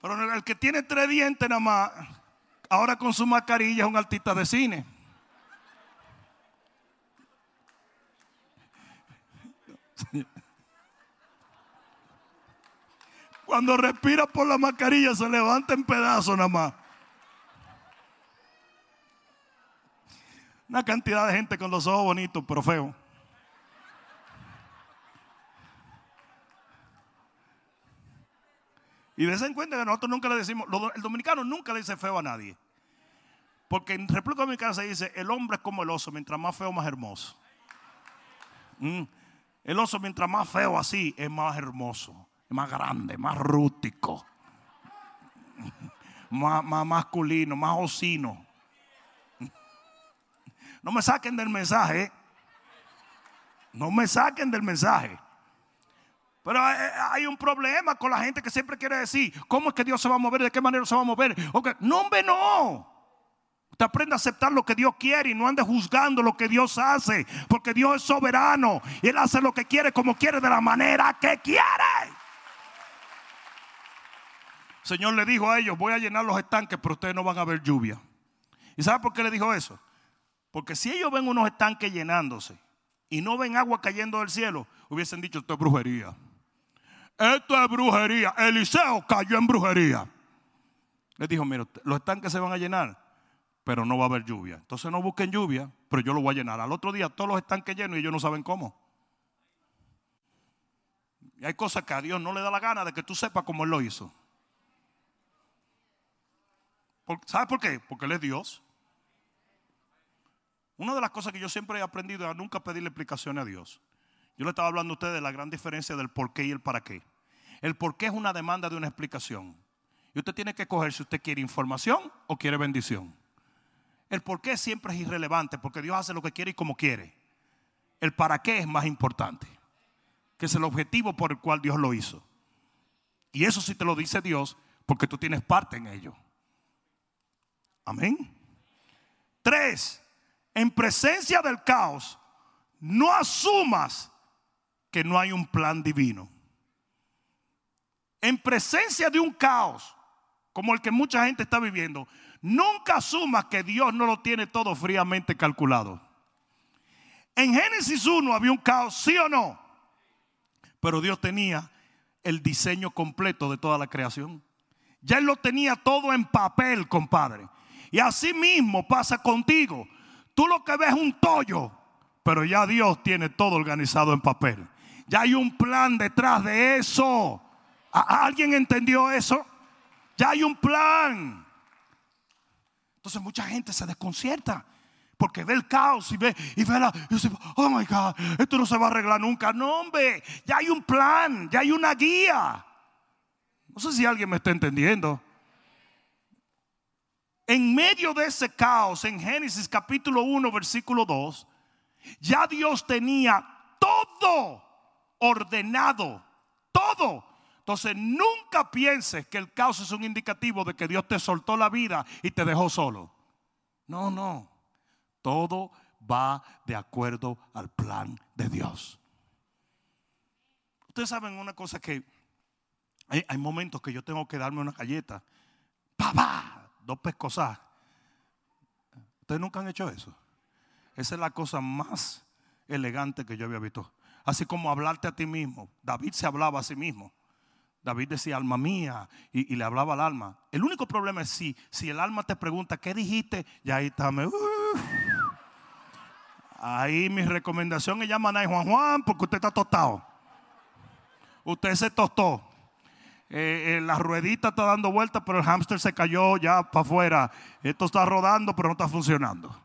Speaker 1: Pero el que tiene tres dientes nada más, ahora con su mascarilla es un artista de cine. Cuando respira por la mascarilla se levanta en pedazos nada más. Una cantidad de gente con los ojos bonitos, pero feos. Y de en cuenta que nosotros nunca le decimos, el dominicano nunca le dice feo a nadie. Porque en República Dominicana se dice, el hombre es como el oso, mientras más feo, más hermoso. Mm. El oso mientras más feo así, es más hermoso más grande, más rústico, [laughs] más, masculino, más osino. [laughs] No me saquen del mensaje. ¿eh? No me saquen del mensaje. Pero hay un problema con la gente que siempre quiere decir, ¿cómo es que Dios se va a mover? ¿De qué manera se va a mover? No, hombre, no. Usted aprende a aceptar lo que Dios quiere y no ande juzgando lo que Dios hace. Porque Dios es soberano y Él hace lo que quiere como quiere de la manera que quiere. Señor le dijo a ellos, voy a llenar los estanques, pero ustedes no van a ver lluvia. ¿Y sabe por qué le dijo eso? Porque si ellos ven unos estanques llenándose y no ven agua cayendo del cielo, hubiesen dicho, esto es brujería. Esto es brujería. Eliseo cayó en brujería. Les dijo, mira, los estanques se van a llenar, pero no va a haber lluvia. Entonces no busquen lluvia, pero yo lo voy a llenar. Al otro día todos los estanques llenos y ellos no saben cómo. Y hay cosas que a Dios no le da la gana de que tú sepas cómo Él lo hizo. ¿Sabe por qué? Porque Él es Dios. Una de las cosas que yo siempre he aprendido es nunca pedirle explicaciones a Dios. Yo le estaba hablando a ustedes de la gran diferencia del por qué y el para qué. El por qué es una demanda de una explicación. Y usted tiene que escoger si usted quiere información o quiere bendición. El por qué siempre es irrelevante porque Dios hace lo que quiere y como quiere. El para qué es más importante, que es el objetivo por el cual Dios lo hizo. Y eso sí te lo dice Dios porque tú tienes parte en ello. Amén. Tres, en presencia del caos, no asumas que no hay un plan divino. En presencia de un caos, como el que mucha gente está viviendo, nunca asumas que Dios no lo tiene todo fríamente calculado. En Génesis 1 había un caos, sí o no, pero Dios tenía el diseño completo de toda la creación. Ya Él lo tenía todo en papel, compadre. Y así mismo pasa contigo. Tú lo que ves es un tollo, pero ya Dios tiene todo organizado en papel. Ya hay un plan detrás de eso. ¿Alguien entendió eso? Ya hay un plan. Entonces mucha gente se desconcierta porque ve el caos y ve y ve la y dice, "Oh my God, esto no se va a arreglar nunca." No, hombre, ya hay un plan, ya hay una guía. No sé si alguien me está entendiendo. En medio de ese caos, en Génesis capítulo 1, versículo 2, ya Dios tenía todo ordenado, todo. Entonces nunca pienses que el caos es un indicativo de que Dios te soltó la vida y te dejó solo. No, no. Todo va de acuerdo al plan de Dios. Ustedes saben una cosa que hay, momentos que yo tengo que darme una galleta. ¡Papá! dos pescosas. Ustedes nunca han hecho eso. Esa es la cosa más elegante que yo había visto. Así como hablarte a ti mismo. David se hablaba a sí mismo. David decía, alma mía, y, le hablaba al alma. El único problema es si, si el alma te pregunta, ¿qué dijiste? Y ahí está, ahí mi recomendación es llamar a Juan Juan porque usted está tostado. Usted se tostó. Eh, eh, la ruedita está dando vueltas, pero el hámster se cayó ya para afuera. Esto está rodando, pero no está funcionando.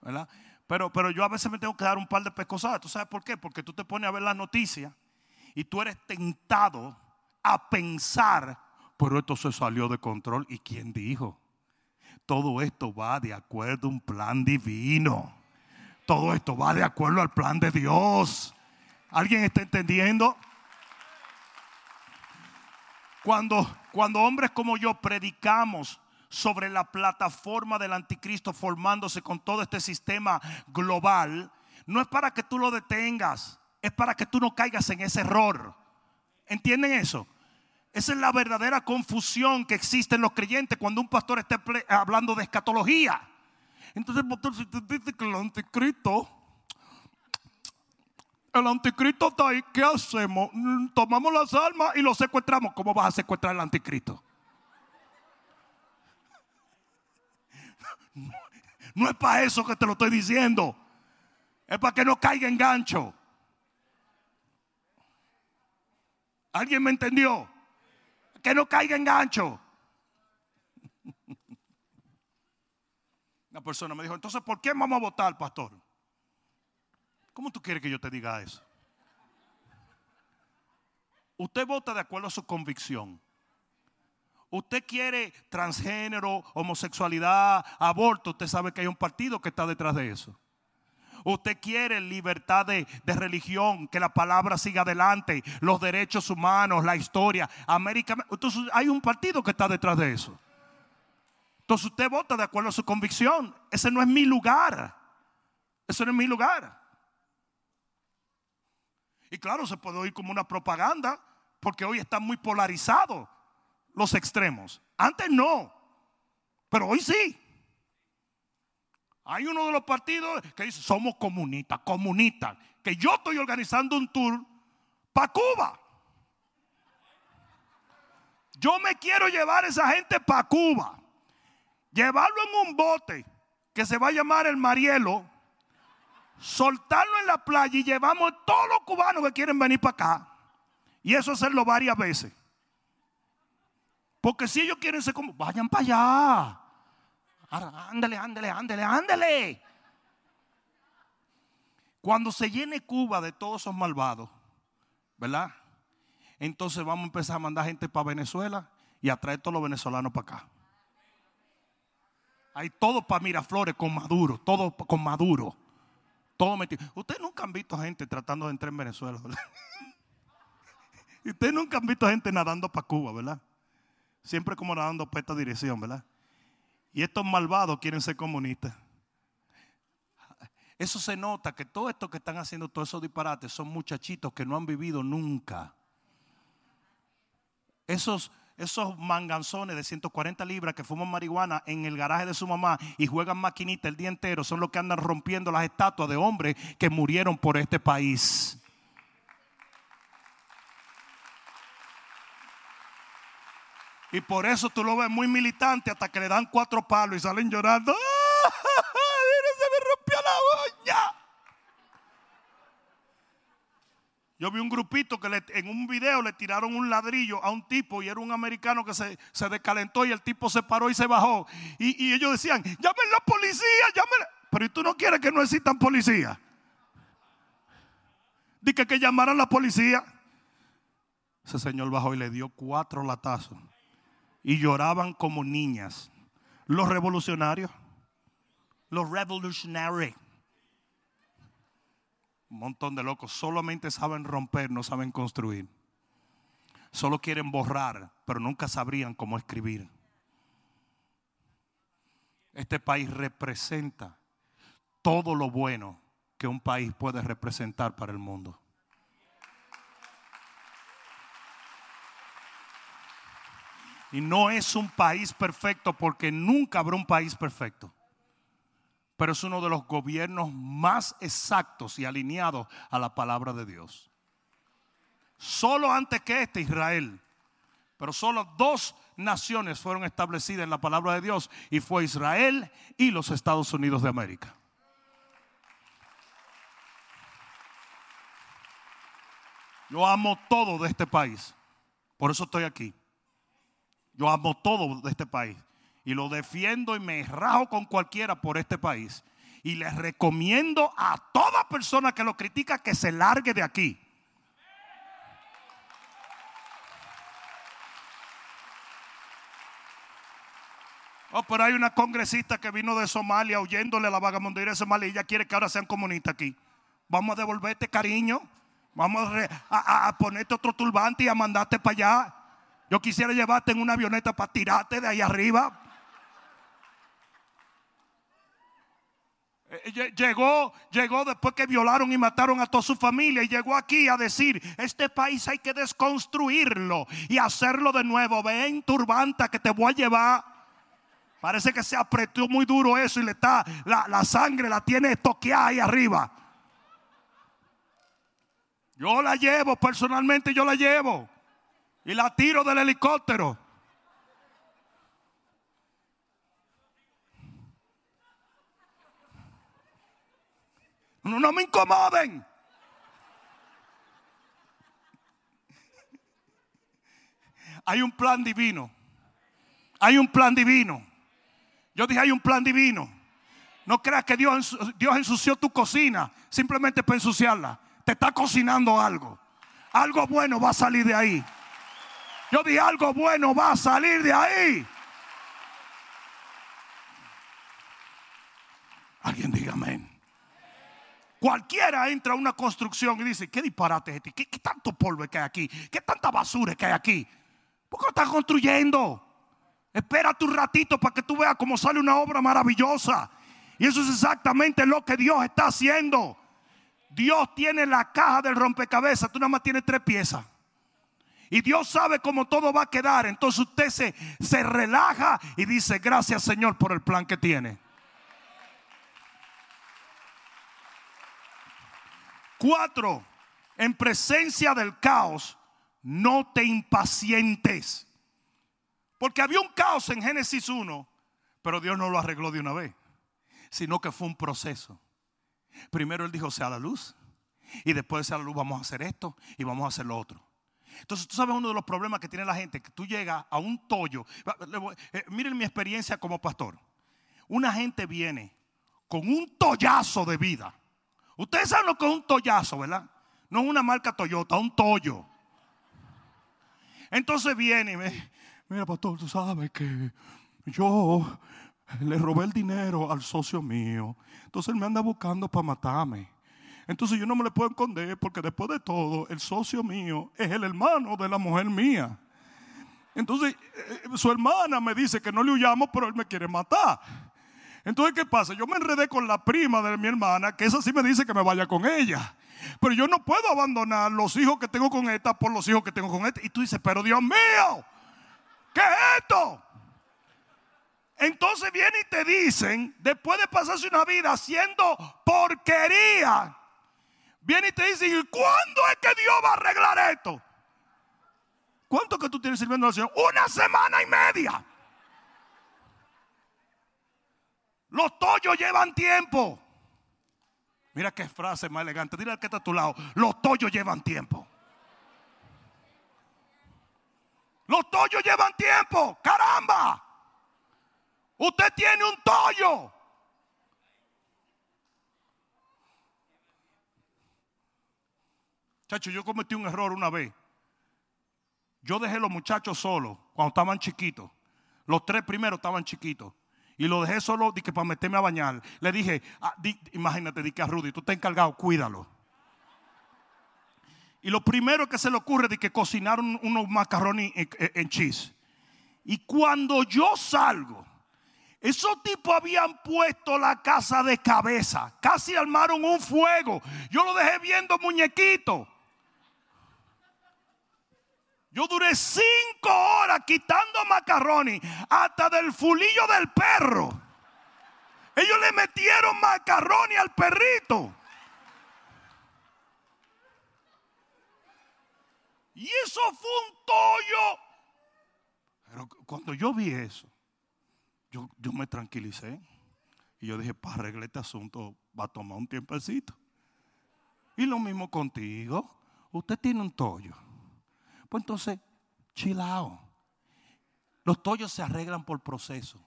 Speaker 1: ¿verdad? Pero, pero yo a veces me tengo que dar un par de pescosadas. ¿Tú sabes por qué? Porque tú te pones a ver las noticias y tú eres tentado a pensar, pero esto se salió de control. ¿Y quién dijo? Todo esto va de acuerdo a un plan divino. Todo esto va de acuerdo al plan de Dios. ¿Alguien está entendiendo? Cuando, cuando hombres como yo predicamos sobre la plataforma del anticristo formándose con todo este sistema global, no es para que tú lo detengas, es para que tú no caigas en ese error. ¿Entienden eso? Esa es la verdadera confusión que existe en los creyentes cuando un pastor esté hablando de escatología. Entonces, pastor, si tú dices que el anticristo, el anticristo está ahí, ¿qué hacemos? Tomamos las almas y lo secuestramos. ¿Cómo vas a secuestrar al anticristo? [laughs] No es para eso que te lo estoy diciendo. Es para que no caiga en gancho. ¿Alguien me entendió? Que no caiga en gancho. Una persona me dijo, entonces, ¿por qué vamos a votar, pastor? ¿Cómo tú quieres que yo te diga eso? Usted vota de acuerdo a su convicción. Usted quiere transgénero, homosexualidad, aborto. Usted sabe que hay un partido que está detrás de eso. Usted quiere libertad de, religión, que la palabra siga adelante, los derechos humanos, la historia, América. Entonces hay un partido que está detrás de eso. Entonces usted vota de acuerdo a su convicción. Ese no es mi lugar. Ese no es mi lugar. Y claro, se puede oír como una propaganda, porque hoy está muy polarizado los extremos. Antes no, pero hoy sí. Hay uno de los partidos que dice, somos comunistas, comunistas, que yo estoy organizando un tour para Cuba. Yo me quiero llevar a esa gente para Cuba. Llevarlo en un bote que se va a llamar el Marielo. Soltarlo en la playa y llevamos a todos los cubanos que quieren venir para acá. Y eso hacerlo varias veces. Porque si ellos quieren ser como, vayan para allá. Ándale, ándale, ándale, ándale. Cuando se llene Cuba de todos esos malvados, ¿verdad? Entonces vamos a empezar a mandar gente para Venezuela y a traer todos los venezolanos para acá. Hay todo para Miraflores con Maduro, todo con Maduro. Todo metido. Ustedes nunca han visto gente tratando de entrar en Venezuela, ¿verdad? [laughs] Ustedes nunca han visto gente nadando para Cuba, ¿verdad? Siempre como nadando para esta dirección, ¿verdad? Y estos malvados quieren ser comunistas. Eso se nota que todo esto que están haciendo, todos esos disparates, son muchachitos que no han vivido nunca. Esos, esos manganzones de 140 libras que fuman marihuana en el garaje de su mamá y juegan maquinita el día entero son los que andan rompiendo las estatuas de hombres que murieron por este país. Y por eso tú lo ves muy militante hasta que le dan cuatro palos y salen llorando. ¡Ah! se me rompió la uña! Yo vi un grupito que en un video le tiraron un ladrillo a un tipo y era un americano que se, se descalentó y el tipo se paró y se bajó. Y, ellos decían, llamen la policía, llamen. Pero ¿y tú no quieres que no existan policías? Dice que llamaran la policía. Ese señor bajó y le dio cuatro latazos y lloraban como niñas. Los revolucionarios, los revolutionary. Un montón de locos solamente saben romper, no saben construir. Solo quieren borrar, pero nunca sabrían cómo escribir. Este país representa todo lo bueno que un país puede representar para el mundo. Y no es un país perfecto porque nunca habrá un país perfecto. pero es uno de los gobiernos más exactos y alineados a la palabra de Dios. Solo antes que este, Israel. Pero solo dos naciones fueron establecidas en la palabra de Dios y fue Israel y los Estados Unidos de América. Yo amo todo de este país. Por eso estoy aquí. Yo amo todo de este país. Y lo defiendo y me rajo con cualquiera por este país. Y les recomiendo a toda persona que lo critica que se largue de aquí. Oh, pero hay una congresista que vino de Somalia huyéndole a la vagabundería de Somalia y ella quiere que ahora sean comunistas aquí. Vamos a devolverte cariño. Vamos a, ponerte otro turbante y a mandarte para allá. Yo quisiera llevarte en una avioneta para tirarte de ahí arriba. Eh, llegó, llegó después que violaron y mataron a toda su familia y llegó aquí a decir, este país hay que desconstruirlo y hacerlo de nuevo. Ven, turbanta, que te voy a llevar. Parece que se apretó muy duro eso y le está, la, la sangre la tiene toqueada ahí arriba. Yo la llevo, personalmente yo la llevo. Y la tiro del helicóptero. No, me incomoden. Hay un plan divino. Hay un plan divino. Yo dije, hay un plan divino. No creas que Dios, Dios ensució tu cocina simplemente para ensuciarla te está cocinando algo. Algo bueno va a salir de ahí. Yo dije, algo bueno va a salir de ahí. Alguien diga amén. Cualquiera entra a una construcción y dice, ¿qué disparate es este? ¿Qué, tanto polvo que hay aquí? ¿Qué tanta basura que hay aquí? ¿Por qué lo estás construyendo? Espera tu ratito para que tú veas cómo sale una obra maravillosa. Y eso es exactamente lo que Dios está haciendo. Dios tiene la caja del rompecabezas, tú nada más tienes tres piezas. Y Dios sabe cómo todo va a quedar. Entonces usted se, se relaja y dice, gracias Señor por el plan que tiene. Cuatro, en presencia del caos, no te impacientes. Porque había un caos en Génesis 1, pero Dios no lo arregló de una vez, sino que fue un proceso. Primero él dijo, sea la luz. Y después de sea la luz vamos a hacer esto y vamos a hacer lo otro. Entonces tú sabes uno de los problemas que tiene la gente, que tú llegas a un tollo. Eh, miren mi experiencia como pastor. Una gente viene con un tollazo de vida. Ustedes saben lo que es un tollazo, ¿verdad? No es una marca Toyota, un tollo. Entonces viene y me, mira pastor, tú sabes que yo le robé el dinero al socio mío. Entonces él me anda buscando para matarme. Entonces yo no me le puedo esconder porque después de todo el socio mío es el hermano de la mujer mía. Entonces eh, su hermana me dice que no le huyamos, pero él me quiere matar. Entonces, ¿qué pasa? Yo me enredé con la prima de mi hermana, que esa sí me dice que me vaya con ella. Pero yo no puedo abandonar los hijos que tengo con esta por los hijos que tengo con esta. Y tú dices, pero Dios mío, ¿qué es esto? Entonces vienen y te dicen, después de pasarse una vida haciendo porquería, viene y te dicen, ¿y cuándo es que Dios va a arreglar esto? ¿Cuánto que tú tienes sirviendo al Señor? Una semana y media. Los tollos llevan tiempo. Mira qué frase más elegante. Dile al que está a tu lado. Los tollos llevan tiempo. Los tollos llevan tiempo. Caramba. Usted tiene un tollo. Chacho, yo cometí un error una vez. Yo dejé los muchachos solos cuando estaban chiquitos. Los tres primeros estaban chiquitos. Y lo dejé solo para meterme a bañar. Le dije, ah, imagínate, di que a Rudy, tú estás encargado, cuídalo. Y lo primero que se le ocurre es que cocinaron unos macarrones en cheese. Y cuando yo salgo, esos tipos habían puesto la casa de cabeza. Casi armaron un fuego. Yo lo dejé viendo muñequito. Yo duré cinco horas quitando macarrones hasta del fulillo del perro. Ellos le metieron macarrones al perrito. Y eso fue un tollo. Pero cuando yo vi eso, yo, yo me tranquilicé. Y yo dije, para arreglar este asunto va a tomar un tiempecito. Y lo mismo contigo. Usted tiene un tollo. Pues entonces, chilao. Los tollos se arreglan por proceso.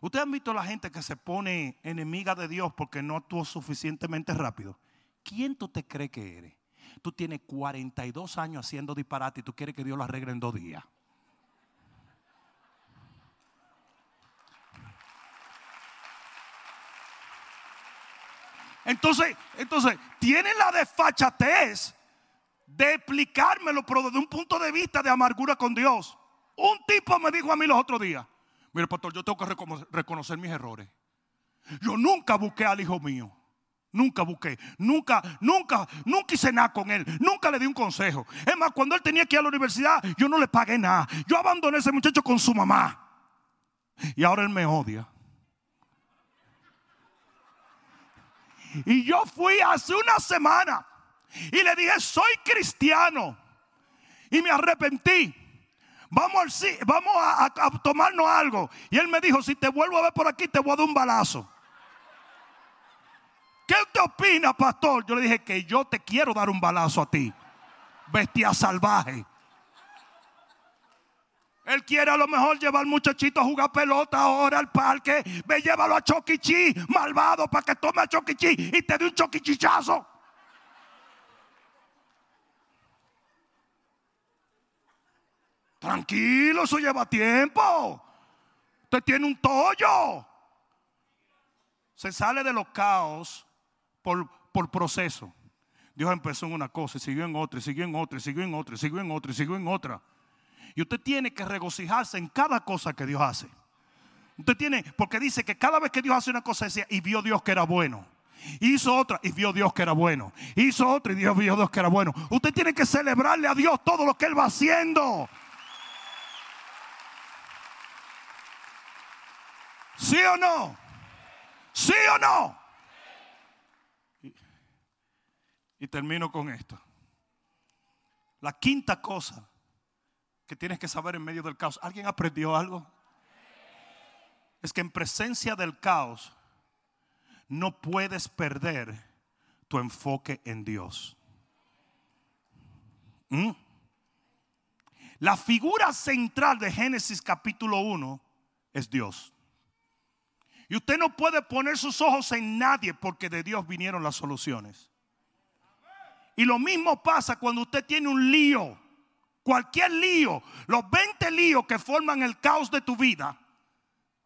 Speaker 1: Ustedes han visto a la gente que se pone enemiga de Dios porque no actuó suficientemente rápido. ¿Quién tú te crees que eres? Tú tienes 42 años haciendo disparate y tú quieres que Dios lo arregle en dos días. Entonces, entonces, tienen la desfachatez de explicármelo, pero desde un punto de vista de amargura con Dios. Un tipo me dijo a mí los otros días, mire pastor, yo tengo que reconocer mis errores. Yo nunca busqué al hijo mío. Nunca busqué, nunca, nunca, nunca hice nada con él, nunca le di un consejo. Es más, cuando él tenía que ir a la universidad, yo no le pagué nada. Yo abandoné a ese muchacho con su mamá. Y ahora él me odia. Y yo fui hace una semana y le dije, soy cristiano. Y me arrepentí. Vamos, al, vamos a, a tomarnos algo. Y él me dijo, si te vuelvo a ver por aquí, te voy a dar un balazo. ¿Qué usted opina, pastor? Yo le dije que yo te quiero dar un balazo a ti. Bestia salvaje. Él quiere a lo mejor llevar al muchachito a jugar pelota ahora al parque. Ve, llévalo a Choquichi, malvado, para que tome a Choquichi y te dé un choquichichazo. Tranquilo, eso lleva tiempo. Usted tiene un tollo. Se sale de los caos por, por proceso. Dios empezó en una cosa y siguió en otra, y siguió en otra, y siguió en otra, y siguió en otra, y siguió en otra. Y usted tiene que regocijarse en cada cosa que Dios hace. Usted tiene, porque dice que cada vez que Dios hace una cosa, decía, y vio Dios que era bueno. Hizo otra y vio Dios que era bueno. Hizo otra y Dios vio Dios que era bueno. Usted tiene que celebrarle a Dios todo lo que Él va haciendo. ¿Sí o no? ¿Sí o no? Y termino con esto. La quinta cosa que tienes que saber en medio del caos. ¿Alguien aprendió algo? Es que en presencia del caos no puedes perder tu enfoque en Dios. ¿Mm? La figura central de Génesis capítulo 1 es Dios. Y usted no puede poner sus ojos en nadie porque de Dios vinieron las soluciones. Y lo mismo pasa cuando usted tiene un lío, cualquier lío, los 20 líos que forman el caos de tu vida.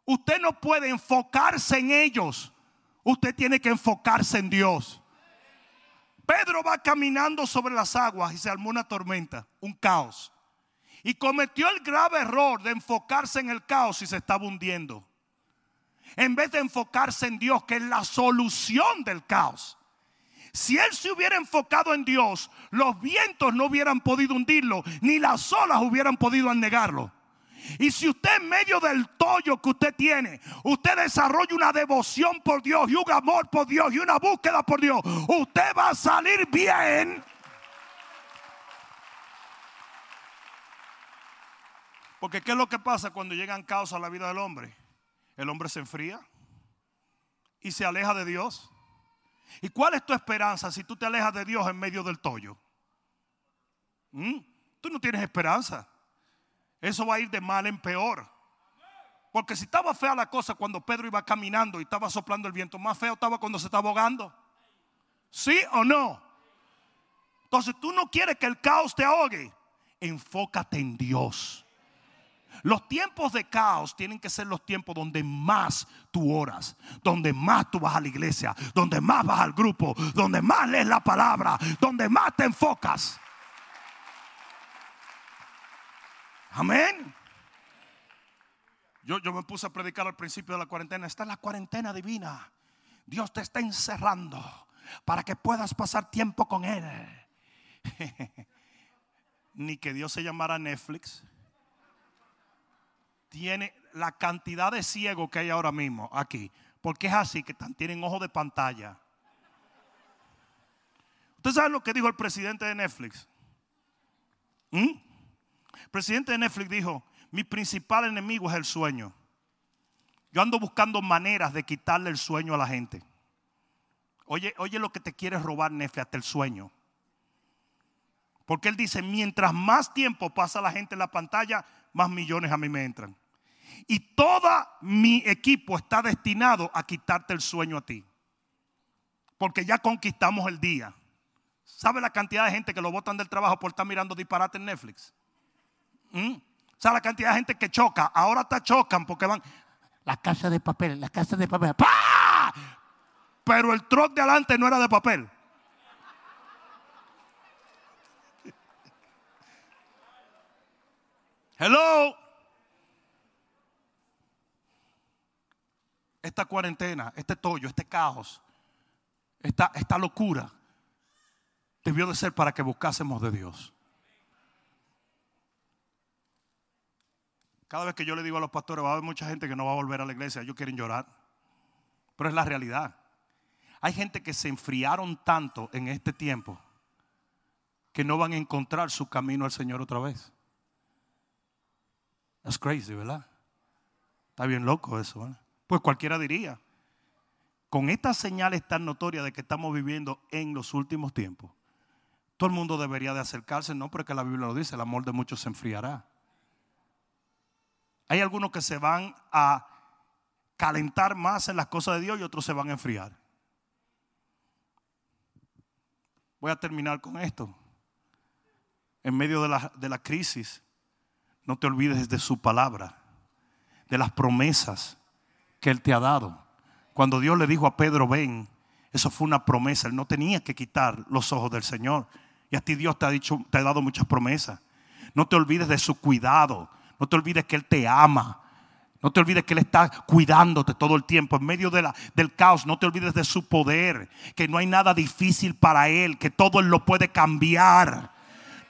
Speaker 1: Usted no puede enfocarse en ellos. Usted tiene que enfocarse en Dios. Pedro va caminando sobre las aguas y se armó una tormenta, un caos. Y cometió el grave error de enfocarse en el caos y se estaba hundiendo. En vez de enfocarse en Dios, que es la solución del caos. Si él se hubiera enfocado en Dios, los vientos no hubieran podido hundirlo, ni las olas hubieran podido anegarlo. Y si usted en medio del tollo que usted tiene, usted desarrolla una devoción por Dios y un amor por Dios y una búsqueda por Dios, usted va a salir bien. Porque ¿qué es lo que pasa cuando llegan caos a la vida del hombre? El hombre se enfría y se aleja de Dios. ¿Y cuál es tu esperanza si tú te alejas de Dios en medio del tollo? ¿Mm? Tú no tienes esperanza. Eso va a ir de mal en peor. Porque si estaba fea la cosa cuando Pedro iba caminando y estaba soplando el viento, más feo estaba cuando se estaba ahogando. ¿Sí o no? Entonces tú no quieres que el caos te ahogue. Enfócate en Dios. Los tiempos de caos tienen que ser los tiempos donde más tú oras, donde más tú vas a la iglesia, donde más vas al grupo, donde más lees la palabra, donde más te enfocas. Amén. Yo, yo me puse a predicar al principio de la cuarentena. Está en la cuarentena divina. Dios te está encerrando para que puedas pasar tiempo con Él. [laughs] Ni que Dios se llamara Netflix tiene la cantidad de ciegos que hay ahora mismo aquí. Porque es así que tienen ojo de pantalla. ¿Usted sabe lo que dijo el presidente de Netflix? ¿Mm? El presidente de Netflix dijo, mi principal enemigo es el sueño. Yo ando buscando maneras de quitarle el sueño a la gente. Oye, oye lo que te quiere robar Netflix, hasta el sueño. Porque él dice, mientras más tiempo pasa la gente en la pantalla, más millones a mí me entran. Y todo mi equipo está destinado a quitarte el sueño a ti. Porque ya conquistamos el día. ¿Sabe la cantidad de gente que lo botan del trabajo por estar mirando disparate en Netflix? ¿Mm? ¿Sabe la cantidad de gente que choca? Ahora te chocan porque van. La casa de papel, la casa de papel. ¡Pah! Pero el truck de adelante no era de papel. Hello. Esta cuarentena, este tollo, este caos, esta, esta locura debió de ser para que buscásemos de Dios. Cada vez que yo le digo a los pastores, va a haber mucha gente que no va a volver a la iglesia, ellos quieren llorar. Pero es la realidad. Hay gente que se enfriaron tanto en este tiempo que no van a encontrar su camino al Señor otra vez. Es crazy, ¿verdad? Está bien loco eso. ¿verdad? Pues cualquiera diría, con estas señales tan notorias de que estamos viviendo en los últimos tiempos, todo el mundo debería de acercarse, no porque la Biblia lo dice, el amor de muchos se enfriará. Hay algunos que se van a calentar más en las cosas de Dios y otros se van a enfriar. Voy a terminar con esto. En medio de la, de la crisis, no te olvides de su palabra, de las promesas que Él te ha dado. Cuando Dios le dijo a Pedro, ven, eso fue una promesa. Él no tenía que quitar los ojos del Señor. Y a ti Dios te ha dicho, te ha dado muchas promesas. No te olvides de su cuidado. No te olvides que Él te ama. No te olvides que Él está cuidándote todo el tiempo en medio del caos. No te olvides de su poder, que no hay nada difícil para Él, que todo Él lo puede cambiar.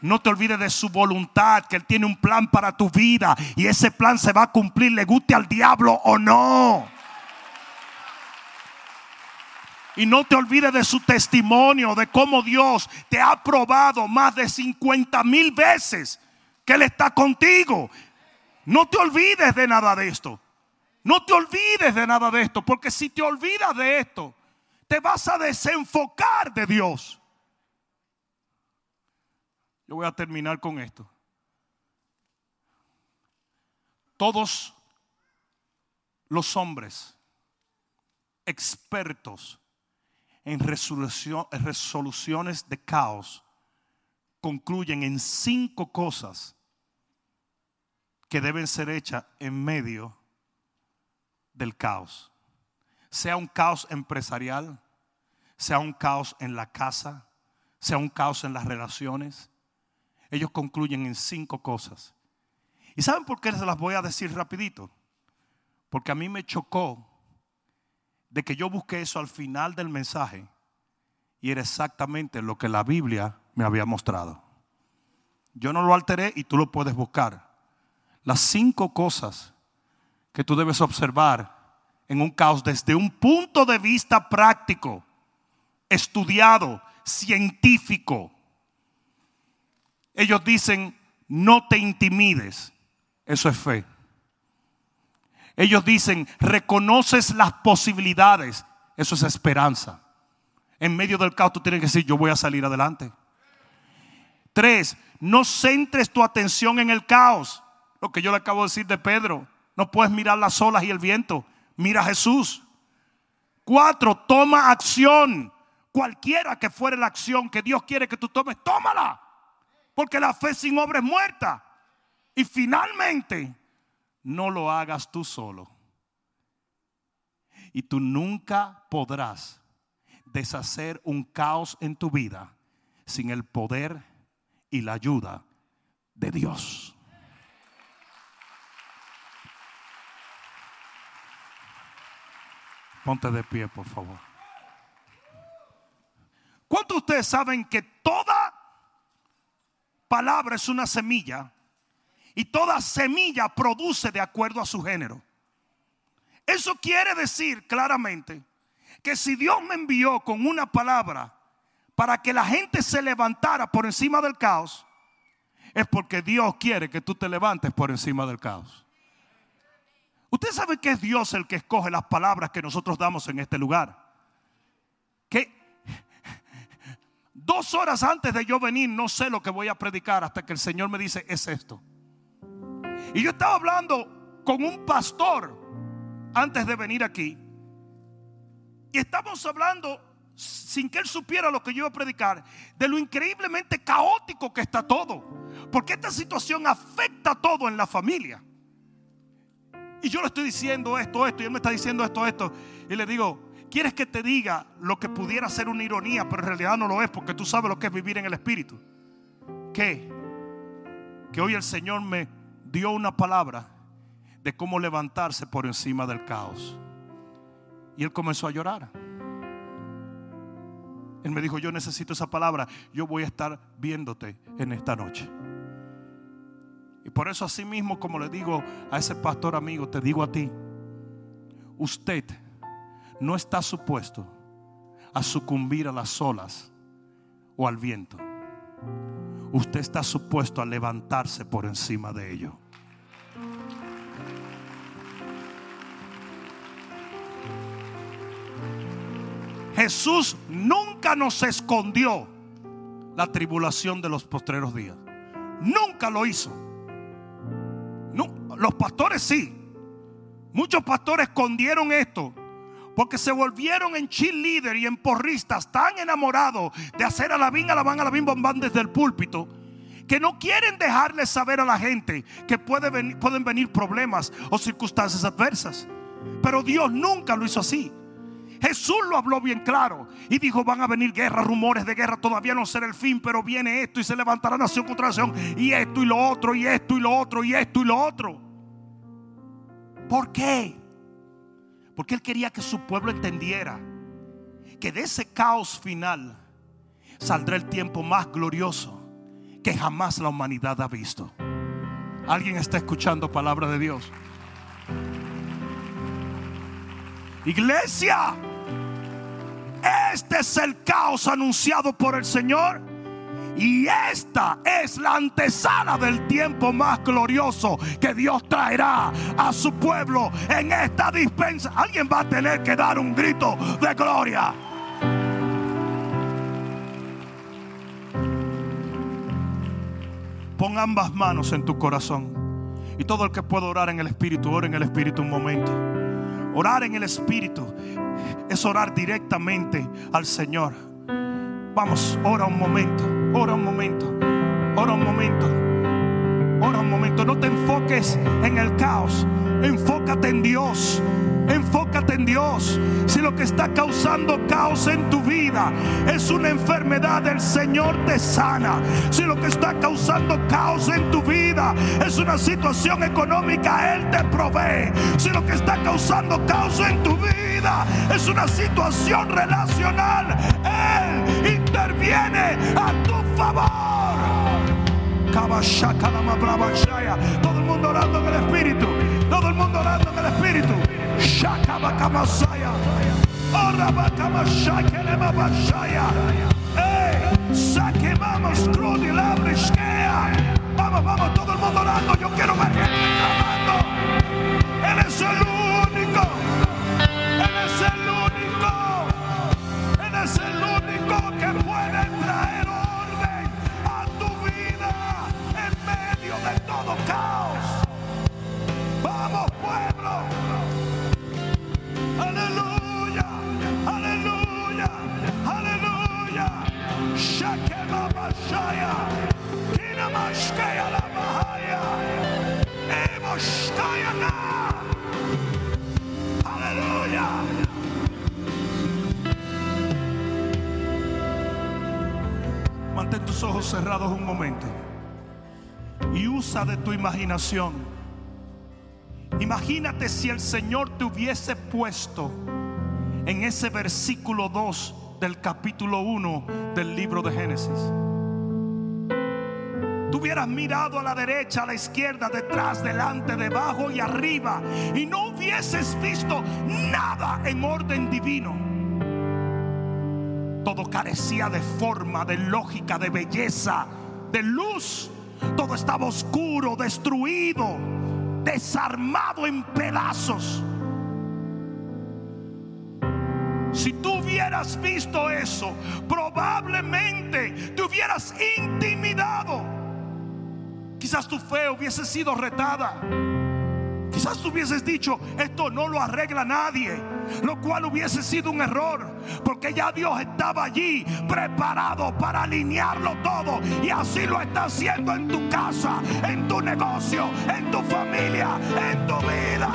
Speaker 1: No te olvides de su voluntad, que Él tiene un plan para tu vida y ese plan se va a cumplir, le guste al diablo o no. Y no te olvides de su testimonio, de cómo Dios te ha probado más de 50 mil veces que Él está contigo. No te olvides de nada de esto. No te olvides de nada de esto, porque si te olvidas de esto, te vas a desenfocar de Dios. Yo voy a terminar con esto. Todos los hombres expertos en resoluciones de caos concluyen en cinco cosas que deben ser hechas en medio del caos. Sea un caos empresarial, sea un caos en la casa, sea un caos en las relaciones, ellos concluyen en cinco cosas. ¿Y saben por qué se las voy a decir rapidito? Porque a mí me chocó de que yo busqué eso al final del mensaje y era exactamente lo que la Biblia me había mostrado. Yo no lo alteré y tú lo puedes buscar. Las cinco cosas que tú debes observar en un caos desde un punto de vista práctico, estudiado, científico, ellos dicen, no te intimides. Eso es fe. Ellos dicen, reconoces las posibilidades. Eso es esperanza. En medio del caos tú tienes que decir, yo voy a salir adelante. Tres, no centres tu atención en el caos. Lo que yo le acabo de decir de Pedro. No puedes mirar las olas y el viento. Mira a Jesús. Cuatro, toma acción. Cualquiera que fuere la acción que Dios quiere que tú tomes, tómala. Porque la fe sin obra es muerta. Y finalmente, no lo hagas tú solo. Y tú nunca podrás deshacer un caos en tu vida sin el poder y la ayuda de Dios. Ponte de pie, por favor. ¿Cuántos de ustedes saben que palabra es una semilla y toda semilla produce de acuerdo a su género. Eso quiere decir claramente que si Dios me envió con una palabra para que la gente se levantara por encima del caos, es porque Dios quiere que tú te levantes por encima del caos. Usted sabe que es Dios el que escoge las palabras que nosotros damos en este lugar. Dos horas antes de yo venir no sé lo que voy a predicar hasta que el Señor me dice es esto. Y yo estaba hablando con un pastor antes de venir aquí. Y estamos hablando, sin que él supiera lo que yo iba a predicar, de lo increíblemente caótico que está todo. Porque esta situación afecta todo en la familia. Y yo le estoy diciendo esto, esto, y él me está diciendo esto, esto. Y le digo, ¿quieres que te diga lo que pudiera ser una ironía, pero en realidad no lo es, porque tú sabes lo que es vivir en el Espíritu? Que hoy el Señor me dio una palabra de cómo levantarse por encima del caos. Y él comenzó a llorar. Él me dijo, yo necesito esa palabra, yo voy a estar viéndote en esta noche. Y por eso así mismo, como le digo a ese pastor amigo, te digo a ti, usted no está supuesto a sucumbir a las olas o al viento. Usted está supuesto a levantarse por encima de ello. Jesús nunca nos escondió la tribulación de los postreros días. Nunca lo hizo. No, los pastores sí. Muchos pastores escondieron esto porque se volvieron en cheerleader y en porristas tan enamorados de hacer a la la la a la alabín, bombán desde el púlpito que no quieren dejarle saber a la gente que pueden venir problemas o circunstancias adversas. Pero Dios nunca lo hizo así. Jesús lo habló bien claro y dijo, van a venir guerras, rumores de guerra, todavía no será el fin, pero viene esto y se levantará nación contra nación y esto y lo otro y esto y lo otro y esto y lo otro. ¿Por qué? Porque él quería que su pueblo entendiera que de ese caos final saldrá el tiempo más glorioso que jamás la humanidad ha visto. ¿Alguien está escuchando palabra de Dios? Iglesia, este es el caos anunciado por el Señor. Y esta es la antesala del tiempo más glorioso que Dios traerá a su pueblo en esta dispensa. Alguien va a tener que dar un grito de gloria. Pon ambas manos en tu corazón. Y todo el que pueda orar en el Espíritu, ora en el Espíritu un momento. Orar en el Espíritu es orar directamente al Señor. Vamos, ora un momento, ora un momento, ora un momento, ora un momento. No te enfoques en el caos, enfócate en Dios. Enfócate en Dios. Si lo que está causando caos en tu vida es una enfermedad, el Señor te sana. Si lo que está causando caos en tu vida es una situación económica, Él te provee. Si lo que está causando caos en tu vida es una situación relacional, Él interviene a tu favor. Todo el mundo orando en el Espíritu. Todo el mundo orando en el Espíritu. Shakabakamashaya. Orabakamashaya. ¡Ey! Saquemamos crudi labrishkea. Vamos, Imagínate si el Señor te hubiese puesto en ese versículo 2 del capítulo 1 del libro de Génesis. Tú hubieras mirado a la derecha, a la izquierda, detrás, delante, debajo y arriba. Y no hubieses visto nada en orden divino. Todo carecía de forma, de lógica, de belleza, de luz. Todo estaba oscuro, destruido, desarmado en pedazos. Si tú hubieras visto eso, probablemente te hubieras intimidado. Quizás tu fe hubiese sido retada. Quizás tú hubieses dicho, esto no lo arregla nadie, lo cual hubiese sido un error, porque ya Dios estaba allí preparado para alinearlo todo y así lo está haciendo en tu casa, en tu negocio, en tu familia, en tu vida.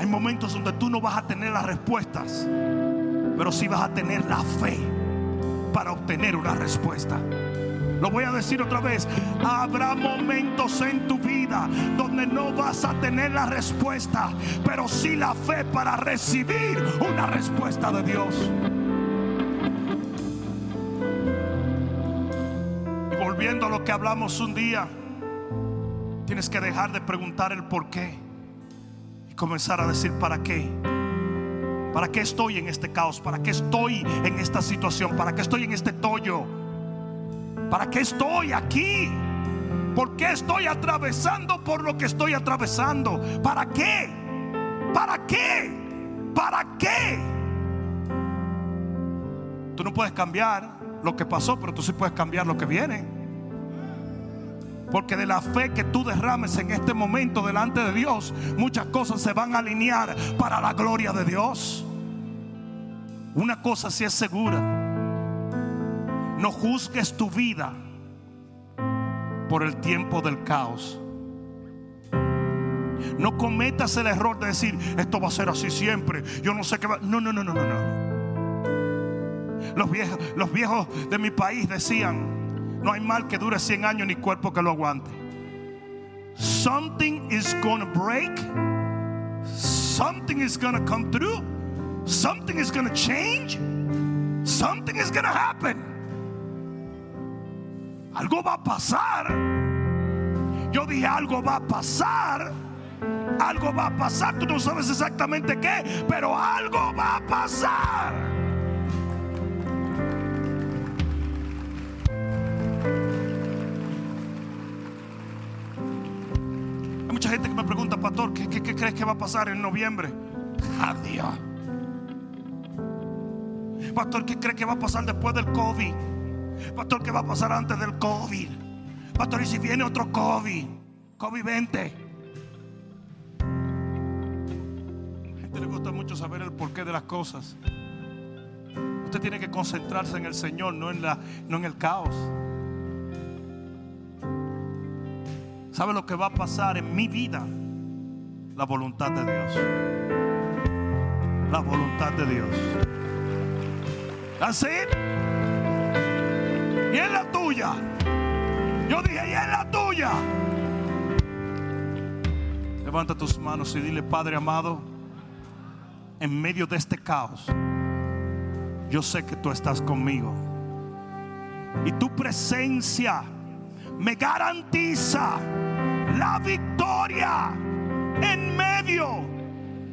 Speaker 1: Hay momentos donde tú no vas a tener las respuestas, pero sí vas a tener la fe para obtener una respuesta. Lo voy a decir otra vez. Habrá momentos en tu vida donde no vas a tener la respuesta, pero sí la fe para recibir una respuesta de Dios. Y volviendo a lo que hablamos un día, tienes que dejar de preguntar el por qué y comenzar a decir para qué. ¿Para qué estoy en este caos? ¿Para qué estoy en esta situación? ¿Para qué estoy en este tollo? ¿Para qué estoy aquí? ¿Por qué estoy atravesando por lo que estoy atravesando? ¿Para qué? ¿Para qué? ¿Para qué? Tú no puedes cambiar lo que pasó, pero tú sí puedes cambiar lo que viene. Porque de la fe que tú derrames en este momento delante de Dios, muchas cosas se van a alinear para la gloria de Dios. Una cosa sí es segura. No juzgues tu vida por el tiempo del caos. No cometas el error de decir, esto va a ser así siempre. Yo no sé qué va. No, no, no, no, no, no. Los viejos, los viejos de mi país decían, no hay mal que dure 100 años ni cuerpo que lo aguante. Something is gonna break. Something is gonna come through. Something is gonna change. Something is gonna happen. Algo va a pasar. Yo dije, algo va a pasar. Algo va a pasar. Tú no sabes exactamente qué, pero algo va a pasar. Hay mucha gente que me pregunta, pastor, ¿qué, crees que va a pasar en noviembre? Adiós. Pastor, ¿qué crees que va a pasar después del COVID? Pastor, ¿qué va a pasar antes del COVID? Pastor, ¿y si viene otro COVID? COVID 20. A gente le gusta mucho saber el porqué de las cosas. Usted tiene que concentrarse en el Señor, no en, la, no en el caos. ¿Sabe lo que va a pasar en mi vida? La voluntad de Dios. La voluntad de Dios. Así. Y en la tuya. Yo dije, y en la tuya. Levanta tus manos y dile, Padre amado, en medio de este caos, yo sé que tú estás conmigo. Y tu presencia me garantiza la victoria en medio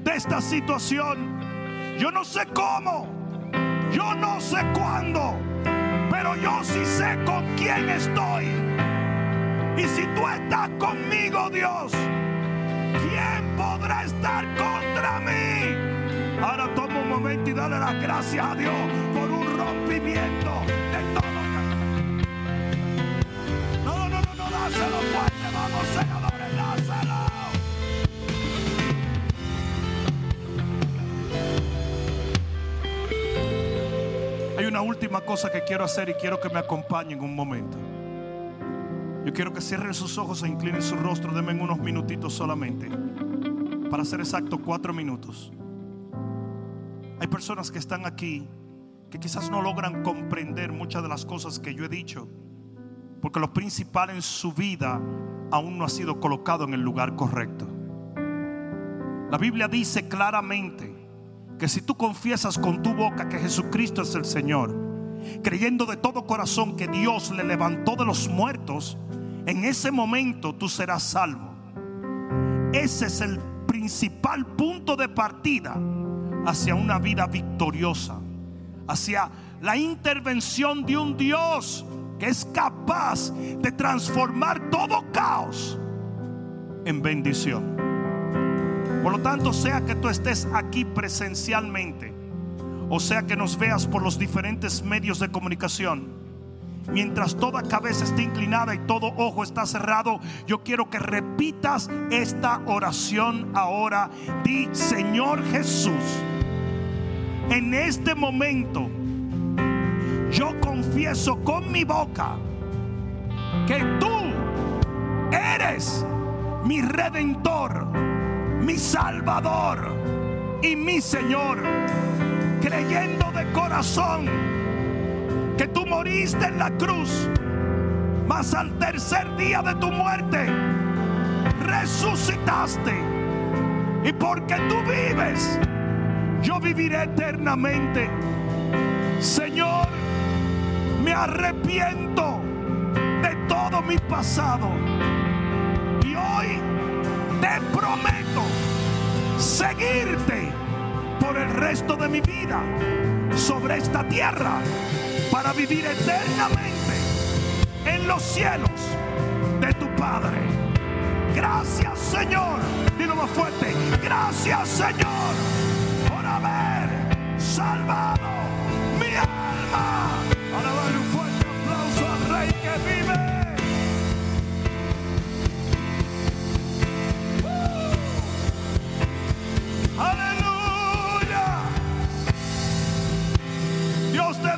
Speaker 1: de esta situación. Yo no sé cómo, yo no sé cuándo, pero yo sí sé con quién estoy. Y si tú estás conmigo, Dios, ¿quién podrá estar contra mí? Ahora toma un momento y dale las gracias a Dios por un rompimiento de todo. No, no, no, no, dáselo fuerte, vamos, senadores, una última cosa que quiero hacer y quiero que me acompañen un momento. Yo quiero que cierren sus ojos e inclinen su rostro. Denme unos minutitos solamente. Para ser exacto, cuatro minutos. Hay personas que están aquí que quizás no logran comprender muchas de las cosas que yo he dicho. Porque lo principal en su vida aún no ha sido colocado en el lugar correcto. La Biblia dice claramente que si tú confiesas con tu boca que Jesucristo es el Señor creyendo de todo corazón que Dios le levantó de los muertos, en ese momento tú serás salvo. Ese es el principal punto de partida hacia una vida victoriosa, hacia la intervención de un Dios que es capaz de transformar todo caos en bendición. Por lo tanto, sea que tú estés aquí presencialmente, o sea que nos veas por los diferentes medios de comunicación, mientras toda cabeza esté inclinada y todo ojo está cerrado, yo quiero que repitas esta oración ahora. Di, Señor Jesús, en este momento yo confieso con mi boca que tú eres mi redentor, mi salvador y mi Señor, creyendo de corazón que tú moriste en la cruz, mas al tercer día de tu muerte resucitaste. Y porque tú vives, yo viviré eternamente. Señor, me arrepiento de todo mi pasado. Y hoy te prometo seguirte por el resto de mi vida sobre esta tierra para vivir eternamente en los cielos de tu Padre. Gracias Señor. Dilo más fuerte. Gracias Señor por haber salvado